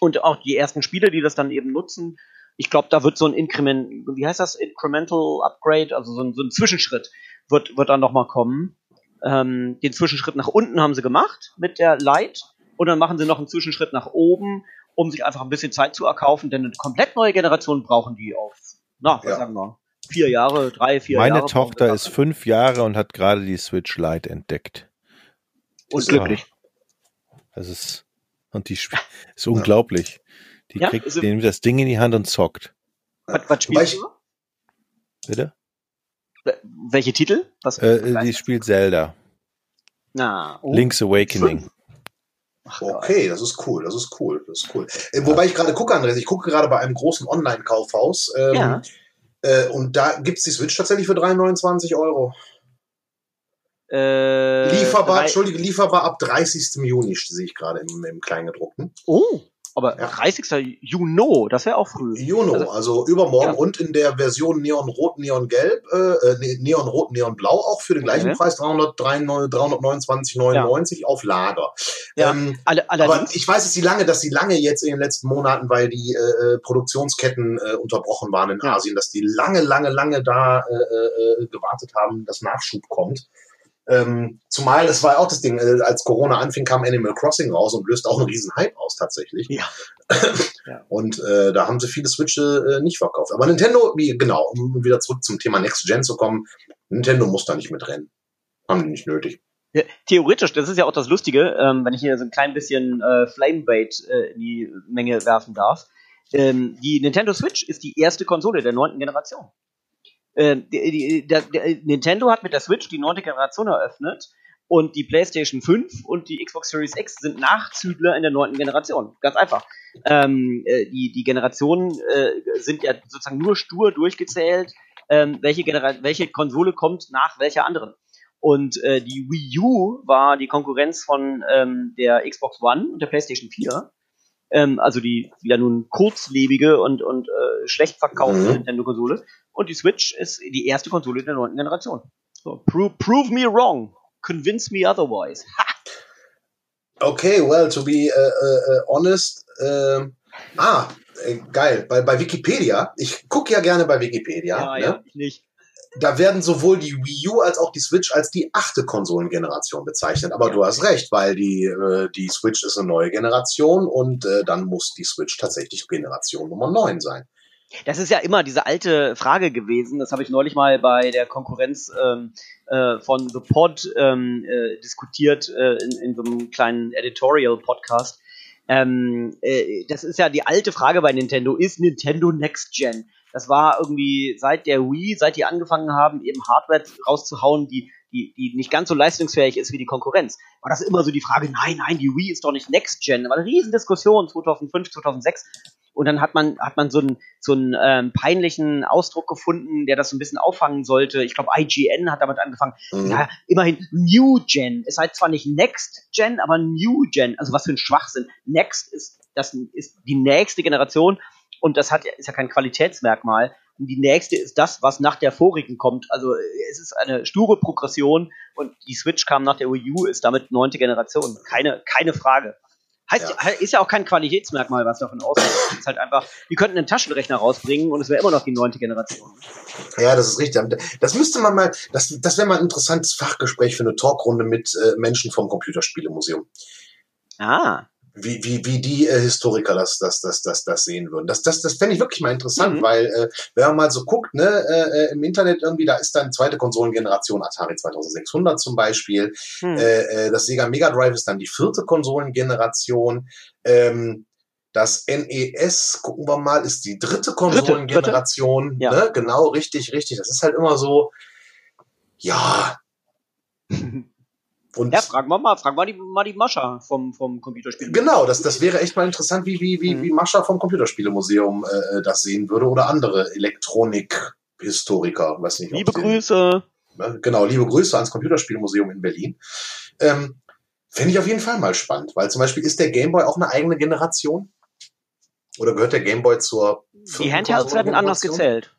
und auch die ersten Spiele, die das dann eben nutzen. Ich glaube, da wird so ein Increment, wie heißt das, Incremental Upgrade, also so ein, so ein Zwischenschritt wird, wird dann nochmal kommen. Ähm, den Zwischenschritt nach unten haben sie gemacht mit der Lite und dann machen sie noch einen Zwischenschritt nach oben, um sich einfach ein bisschen Zeit zu erkaufen, denn eine komplett neue Generation brauchen die auf, na, was Ja. sagen wir, vier Jahre, drei, vier Meine Jahre. Tochter ist fünf Jahre und hat gerade die Switch Lite entdeckt. und glücklich. Das ist, und die ist unglaublich. Die Ja, kriegt also- das Ding in die Hand und zockt. Was, was spielst du? Bitte? Welche Titel? Was, Äh, die spielt Zelda. na, oh, Link's Awakening. ach. Okay, das ist cool, das ist cool, das ist cool. Äh, wobei ich gerade gucke, Andreas, ich gucke gerade bei einem großen Online-Kaufhaus ähm, Ja. Äh, und da gibt's die Switch tatsächlich für 329 Euro. Äh, lieferbar, drei- Entschuldige, lieferbar ab 30. Juni, sehe ich gerade im, im Kleingedruckten. Oh, aber Ja. 30. Juni, das wäre auch früh. Juno, Also- also, übermorgen Ja. und in der Version Neon-Rot, Neon-Gelb, äh, äh, Ne- Neon-Rot, Neon-Blau auch für den gleichen Okay. Preis 329 329,99 auf Lager. Ja, Ähm, Alle, aber ich weiß, dass die lange, dass die lange jetzt in den letzten Monaten, weil die äh, äh, Produktionsketten äh, unterbrochen waren in Ja. Asien, dass die lange, lange, lange da äh, äh, gewartet haben, dass Nachschub kommt. Ähm, zumal, das war ja auch das Ding, äh, als Corona anfing, kam Animal Crossing raus und löst auch einen riesen Hype aus tatsächlich. Ja. Ja. Und äh, da haben sie viele Switche äh, nicht verkauft. Aber Nintendo, wie genau, um wieder zurück zum Thema Next Gen zu kommen, Nintendo muss da nicht mitrennen. Haben die nicht nötig. Ja, theoretisch, das ist ja auch das Lustige, ähm, wenn ich hier so ein klein bisschen äh, Flamebait äh, in die Menge werfen darf. Ähm, die Nintendo Switch ist die erste Konsole der neunten Generation. Ähm, die, die, der, der, Nintendo hat mit der Switch die neunte Generation eröffnet und die PlayStation 5 und die Xbox Series X sind Nachzügler in der neunten Generation. Ganz einfach. Ähm, äh, die, die Generationen äh, sind ja sozusagen nur stur durchgezählt, ähm, welche, Genera welche Konsole kommt nach welcher anderen. Und äh, die Wii U war die Konkurrenz von ähm, der Xbox One und der PlayStation 4. Ähm, also die ja nun kurzlebige und, und äh, schlecht verkaufte Mhm. Nintendo-Konsole. Und die Switch ist die erste Konsole der neunten Generation. So, prove, prove me wrong. Convince me otherwise. Okay, well, to be uh, uh, honest, ähm, ah, äh, geil, bei, bei Wikipedia, ich gucke ja gerne bei Wikipedia, ne? ich nicht. da werden sowohl die Wii U als auch die Switch als die achte Konsolengeneration bezeichnet. Aber Ja. du hast recht, weil die, äh, die Switch ist eine neue Generation und äh, dann muss die Switch tatsächlich Generation Nummer 9 sein. Das ist ja immer diese alte Frage gewesen. Das habe ich neulich mal bei der Konkurrenz ähm, äh, von The Pod ähm, äh, diskutiert äh, in, in so einem kleinen Editorial-Podcast. Ähm, äh, das ist ja die alte Frage bei Nintendo. Ist Nintendo Next Gen? Das war irgendwie seit der Wii, seit die angefangen haben, eben Hardware rauszuhauen, die, die, die nicht ganz so leistungsfähig ist wie die Konkurrenz. War das immer so die Frage, nein, nein, die Wii ist doch nicht Next Gen. Da war eine Riesendiskussion 2005, 2006. Und dann hat man, hat man so einen, so einen ähm, peinlichen Ausdruck gefunden, der das so ein bisschen auffangen sollte. Ich glaube, IGN hat damit angefangen. Mhm. Ja, immerhin New Gen. Es heißt zwar nicht Next Gen, aber New Gen. Also was für ein Schwachsinn. Next ist, das ist die nächste Generation und das hat, ja- ist ja kein Qualitätsmerkmal. Und die nächste ist das, was nach der vorigen kommt. Also äh, es ist eine sture Progression und die Switch kam nach der Wii U, ist damit neunte Generation. Keine, keine Frage. Heißt, ja. ist ja auch kein Qualitätsmerkmal, was davon ausgeht. Es ist halt einfach, die könnten einen Taschenrechner rausbringen und es wäre immer noch die neunte Generation. Ja, das ist richtig. Das müsste man mal, das, das wäre mal ein interessantes Fachgespräch für eine Talkrunde mit äh, Menschen vom Computerspielemuseum. Ah wie, wie, wie die äh, Historiker das, das, das, das, das sehen würden. Das, das, das fände ich wirklich mal interessant, mhm. weil äh, wenn man mal so guckt, ne, äh, äh, im Internet irgendwie, da ist dann zweite Konsolengeneration Atari 2600 zum Beispiel. Mhm. Äh, äh, das Sega Mega Drive ist dann die vierte Konsolengeneration. Ähm, das NES, gucken wir mal, ist die dritte Konsolengeneration. Ja. Ne? Genau, richtig, richtig. Das ist halt immer so, ja. Und ja, fragen wir mal, fragen wir die, mal die Mascha vom, vom Computerspiel. Genau, das, das wäre echt mal interessant, wie, wie, wie, mhm. wie Mascha vom Computerspielemuseum äh, das sehen würde oder andere Elektronik-Historiker. Weiß nicht, liebe Grüße. Ne? Genau, liebe Grüße ans Computerspielemuseum in Berlin. Ähm, Fände ich auf jeden Fall mal spannend, weil zum Beispiel ist der Gameboy auch eine eigene Generation? Oder gehört der Gameboy zur Die Handhelds werden anders gezählt.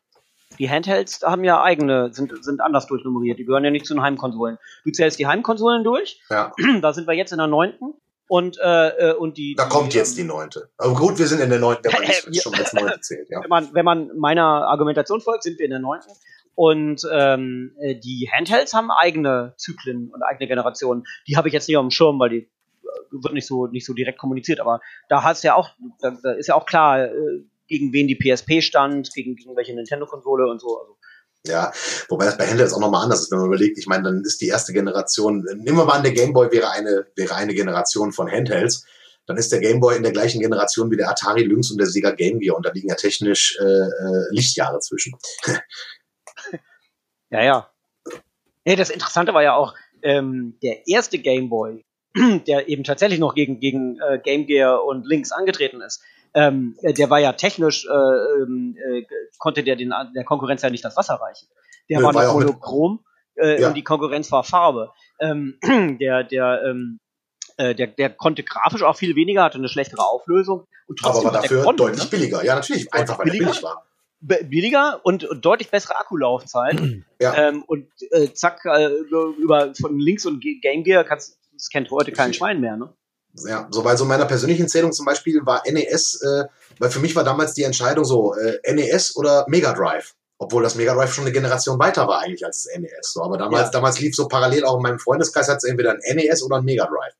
Die Handhelds haben ja eigene, sind, sind anders durchnummeriert. Die gehören ja nicht zu den Heimkonsolen. Du zählst die Heimkonsolen durch. Ja. Da sind wir jetzt in der neunten. Und, äh, äh und die. Da die, kommt jetzt ähm, die neunte. Aber gut, wir sind in der neunten, wenn man nicht schon als neunte zählt, ja. Wenn man, wenn man meiner Argumentation folgt, sind wir in der neunten. Und ähm, äh, die Handhelds haben eigene Zyklen und eigene Generationen. Die habe ich jetzt nicht auf dem Schirm, weil die äh, wird nicht so nicht so direkt kommuniziert. Aber da hast ja auch, da, da ist ja auch klar, gegen wen die PSP stand, gegen, gegen welche Nintendo-Konsole und so. Also. Ja, wobei das bei Handhelds auch nochmal anders ist, wenn man überlegt, ich meine, dann ist die erste Generation, nehmen wir mal an, der Gameboy wäre eine, wäre eine Generation von Handhelds, dann ist der Gameboy in der gleichen Generation wie der Atari Lynx und der Sega Game Gear und da liegen ja technisch äh, äh Lichtjahre zwischen. ja, ja. Nee, das Interessante war ja auch, ähm, der erste Gameboy, der eben tatsächlich noch gegen, gegen äh, Game Gear und Lynx angetreten ist, ähm, der war ja technisch, äh, ähm, äh, konnte der den, der Konkurrenz ja nicht das Wasser reichen. Der nee, war, war monochrom äh, ja. und die Konkurrenz war Farbe. Ähm, der, der, ähm, äh, der, der konnte grafisch auch viel weniger, hatte eine schlechtere Auflösung. Und trotzdem Aber war dafür Grund, deutlich ne? billiger. Ja, natürlich. Einfach, weil billiger, er billig war. Billiger und, und deutlich bessere Akkulaufzeit. Ja. Ähm, und äh, zack, äh, über von links und Game Gear kannst, das kennt heute kein Schwein mehr, ne? Ja, so bei so meiner persönlichen Zählung zum Beispiel war NES, äh, weil für mich war damals die Entscheidung so, äh, NES oder Mega Drive. Obwohl das Mega Drive schon eine Generation weiter war eigentlich als das NES. So, aber damals, ja. damals lief so parallel auch in meinem Freundeskreis hat es entweder ein NES oder ein Mega Drive.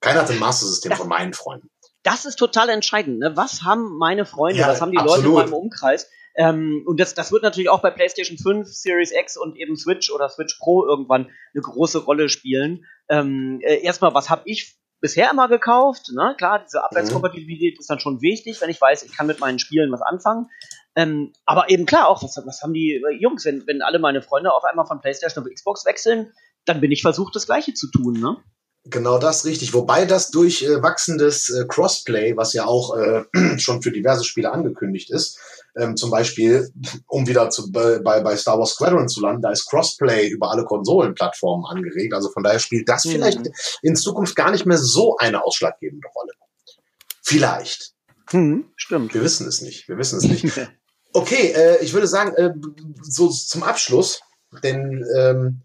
Keiner hat ein Master System von meinen Freunden. Das ist total entscheidend. Ne? Was haben meine Freunde, ja, was haben die absolut. Leute in meinem Umkreis? Ähm, und das, das wird natürlich auch bei PlayStation 5, Series X und eben Switch oder Switch Pro irgendwann eine große Rolle spielen. Ähm, äh, erstmal, was habe ich bisher immer gekauft. Ne? Klar, diese Abwärtskompatibilität mhm. ist dann schon wichtig, wenn ich weiß, ich kann mit meinen Spielen was anfangen. Ähm, aber eben klar auch, was, was haben die äh, Jungs, wenn, wenn alle meine Freunde auf einmal von PlayStation auf Xbox wechseln, dann bin ich versucht, das Gleiche zu tun. Ne? Genau das richtig. Wobei das durch äh, wachsendes äh, Crossplay, was ja auch äh, schon für diverse Spiele angekündigt ist, ähm, zum Beispiel, um wieder zu, bei, bei Star Wars Squadron zu landen, da ist Crossplay über alle Konsolenplattformen angeregt. Also von daher spielt das mhm. vielleicht in Zukunft gar nicht mehr so eine ausschlaggebende Rolle. Vielleicht. Mhm, stimmt. Wir wissen es nicht. Wir wissen es nicht. Okay, äh, ich würde sagen, äh, so zum Abschluss, denn ähm,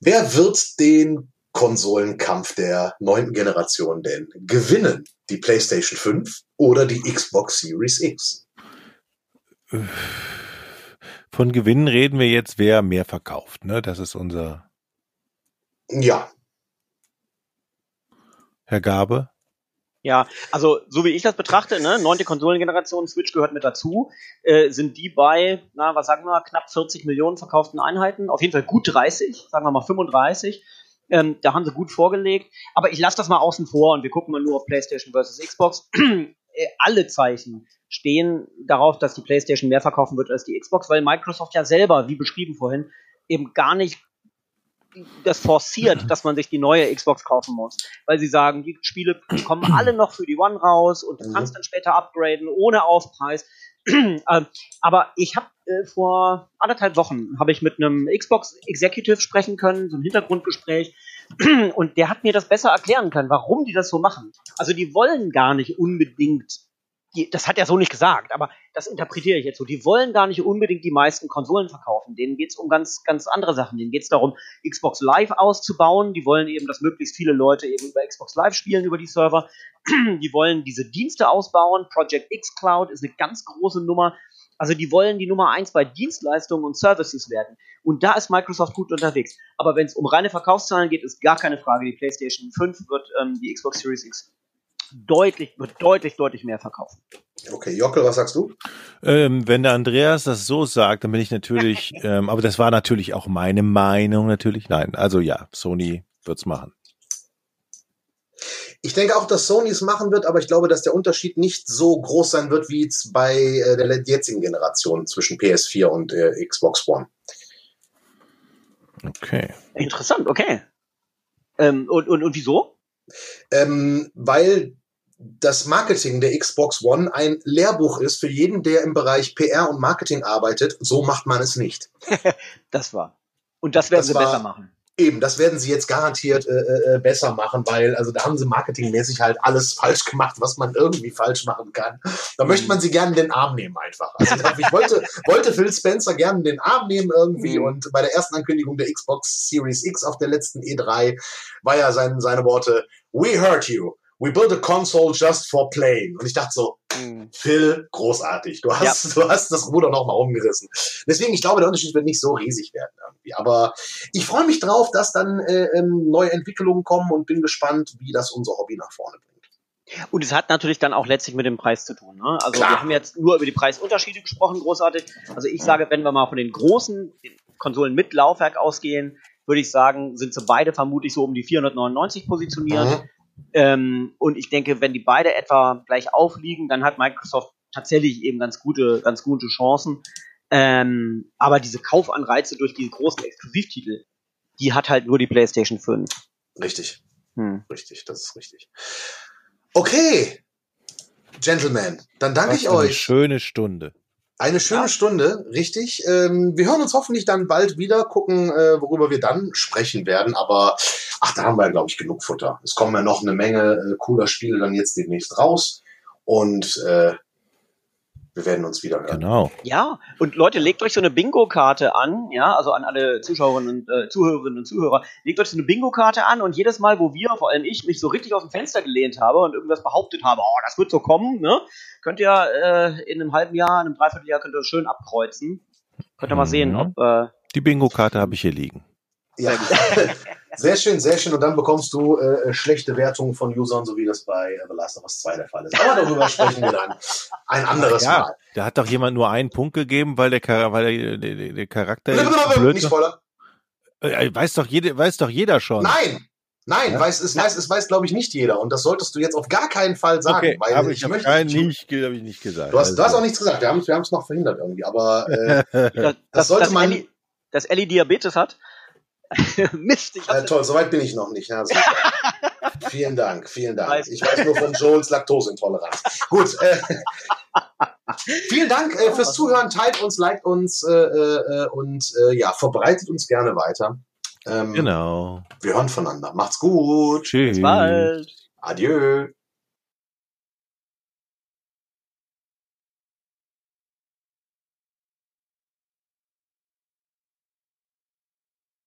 wer wird den Konsolenkampf der neunten Generation denn gewinnen? Die PlayStation 5 oder die Xbox Series X? Von Gewinnen reden wir jetzt, wer mehr verkauft, ne? Das ist unser. Ja. Herr Gabe? Ja, also so wie ich das betrachte, ne, neunte Konsolengeneration, Switch gehört mit dazu, äh, sind die bei, na, was sagen wir, knapp 40 Millionen verkauften Einheiten, auf jeden Fall gut 30, sagen wir mal 35. Ähm, da haben sie gut vorgelegt. Aber ich lasse das mal außen vor und wir gucken mal nur auf PlayStation versus Xbox. Äh, alle Zeichen stehen darauf, dass die PlayStation mehr verkaufen wird als die Xbox, weil Microsoft ja selber, wie beschrieben vorhin, eben gar nicht das forciert, dass man sich die neue Xbox kaufen muss. Weil sie sagen, die Spiele kommen alle noch für die One raus und du kannst dann später upgraden ohne Aufpreis. Ähm, aber ich habe äh, vor anderthalb Wochen habe ich mit einem Xbox Executive sprechen können, so ein Hintergrundgespräch, und der hat mir das besser erklären können, warum die das so machen. Also die wollen gar nicht unbedingt die, das hat er so nicht gesagt, aber das interpretiere ich jetzt so. Die wollen gar nicht unbedingt die meisten Konsolen verkaufen. Denen geht es um ganz, ganz andere Sachen. Denen geht es darum, Xbox Live auszubauen. Die wollen eben, dass möglichst viele Leute eben über Xbox Live spielen, über die Server. Die wollen diese Dienste ausbauen. Project X Cloud ist eine ganz große Nummer. Also die wollen die Nummer eins bei Dienstleistungen und Services werden. Und da ist Microsoft gut unterwegs. Aber wenn es um reine Verkaufszahlen geht, ist gar keine Frage. Die PlayStation 5 wird ähm, die Xbox Series X deutlich, wird deutlich, deutlich mehr verkaufen. Okay, Jockel, was sagst du? Ähm, wenn der Andreas das so sagt, dann bin ich natürlich, ähm, aber das war natürlich auch meine Meinung natürlich. Nein, also ja, Sony wird's machen. Ich denke auch, dass Sony es machen wird, aber ich glaube, dass der Unterschied nicht so groß sein wird wie jetzt bei äh, der jetzigen Generation zwischen PS4 und äh, Xbox One. Okay. Interessant, okay. Ähm, und, und, und wieso? Ähm, weil das Marketing der Xbox One ein Lehrbuch ist für jeden, der im Bereich PR und Marketing arbeitet. So macht man es nicht. das war. Und das werden Das sie war- besser machen. Eben, das werden sie jetzt garantiert äh, äh, besser machen, weil also da haben sie marketingmäßig halt alles falsch gemacht, was man irgendwie falsch machen kann. Da möchte man sie gerne in den Arm nehmen einfach. Also ich wollte, wollte Phil Spencer gerne in den Arm nehmen irgendwie Mhm. und bei der ersten Ankündigung der Xbox Series X auf der letzten E3 war ja sein, seine Worte, we heard you. We built a console just for playing. Und ich dachte so, Phil, großartig. Du hast, du hast das Ruder nochmal umgerissen. Deswegen, ich glaube, der Unterschied wird nicht so riesig werden irgendwie. Aber ich freue mich drauf, dass dann äh, ähm, neue Entwicklungen kommen und bin gespannt, wie das unser Hobby nach vorne bringt. Und es hat natürlich dann auch letztlich mit dem Preis zu tun. Ne? Also Klar. wir haben jetzt nur über die Preisunterschiede gesprochen, großartig. Also ich sage, wenn wir mal von den großen Konsolen mit Laufwerk ausgehen, würde ich sagen, sind sie beide vermutlich so um die 499 positioniert. Mhm. Ähm, und ich denke, wenn die beide etwa gleich aufliegen, dann hat Microsoft tatsächlich eben ganz gute, ganz gute Chancen. Ähm, aber diese Kaufanreize durch die großen Exklusivtitel, die hat halt nur die PlayStation 5. Richtig, Hm. richtig, das ist richtig. Okay, Gentlemen, dann danke Was ich eine euch. schöne Stunde. Eine schöne Ja. Stunde, richtig. Ähm, wir hören uns hoffentlich dann bald wieder, gucken, äh, worüber wir dann sprechen werden. Aber ach, da haben wir, glaube ich, genug Futter. Es kommen ja noch eine Menge äh, cooler Spiele dann jetzt demnächst raus. Und äh, wir werden uns wieder hören. Genau. Ja, und Leute, legt euch so eine Bingo-Karte an, ja, also an alle Zuschauerinnen und äh, Zuhörerinnen und Zuhörer, legt euch so eine Bingo-Karte an und jedes Mal, wo wir, vor allem ich, mich so richtig aus dem Fenster gelehnt habe und irgendwas behauptet habe, oh, das wird so kommen, ne, könnt ihr äh, in einem halben Jahr, in einem Dreivierteljahr könnt ihr das schön abkreuzen. Könnt ihr mal Mhm. sehen, ob äh, Die Bingo-Karte habe ich hier liegen. Ja. sehr schön, sehr schön. Und dann bekommst du äh, schlechte Wertungen von Usern, so wie das bei äh, The Last of Us 2 der Fall ist. Aber darüber sprechen wir dann ein anderes Ja, Mal. da hat doch jemand nur einen Punkt gegeben, weil der, Char weil der, der, der Charakter blöd Nicht Spoiler. Äh, weiß doch jede, weiß doch jeder schon. Nein! Nein, Ja? weiß, es weiß, es weiß, glaube ich, nicht jeder. Und das solltest du jetzt auf gar keinen Fall sagen. okay, weil habe ich, hab möchte- kein, nicht, hab ich nicht gesagt. Du hast, du hast Also- auch nichts gesagt. Wir haben es wir haben's noch verhindert irgendwie. Aber äh, das, das, sollte dass man- Ellie, dass Ellie Diabetes hat. Mist, ich äh, hab's toll, soweit bin ich noch nicht. Ja, vielen Dank, vielen Dank. Weiß. Ich weiß nur von Joels Laktoseintoleranz. Gut. Äh, vielen Dank äh, fürs Zuhören. Teilt uns, liked uns äh, äh, und äh, ja, verbreitet uns gerne weiter. Ähm, Genau. Wir hören voneinander. Macht's gut. Tschüss. Bis bald. Adieu.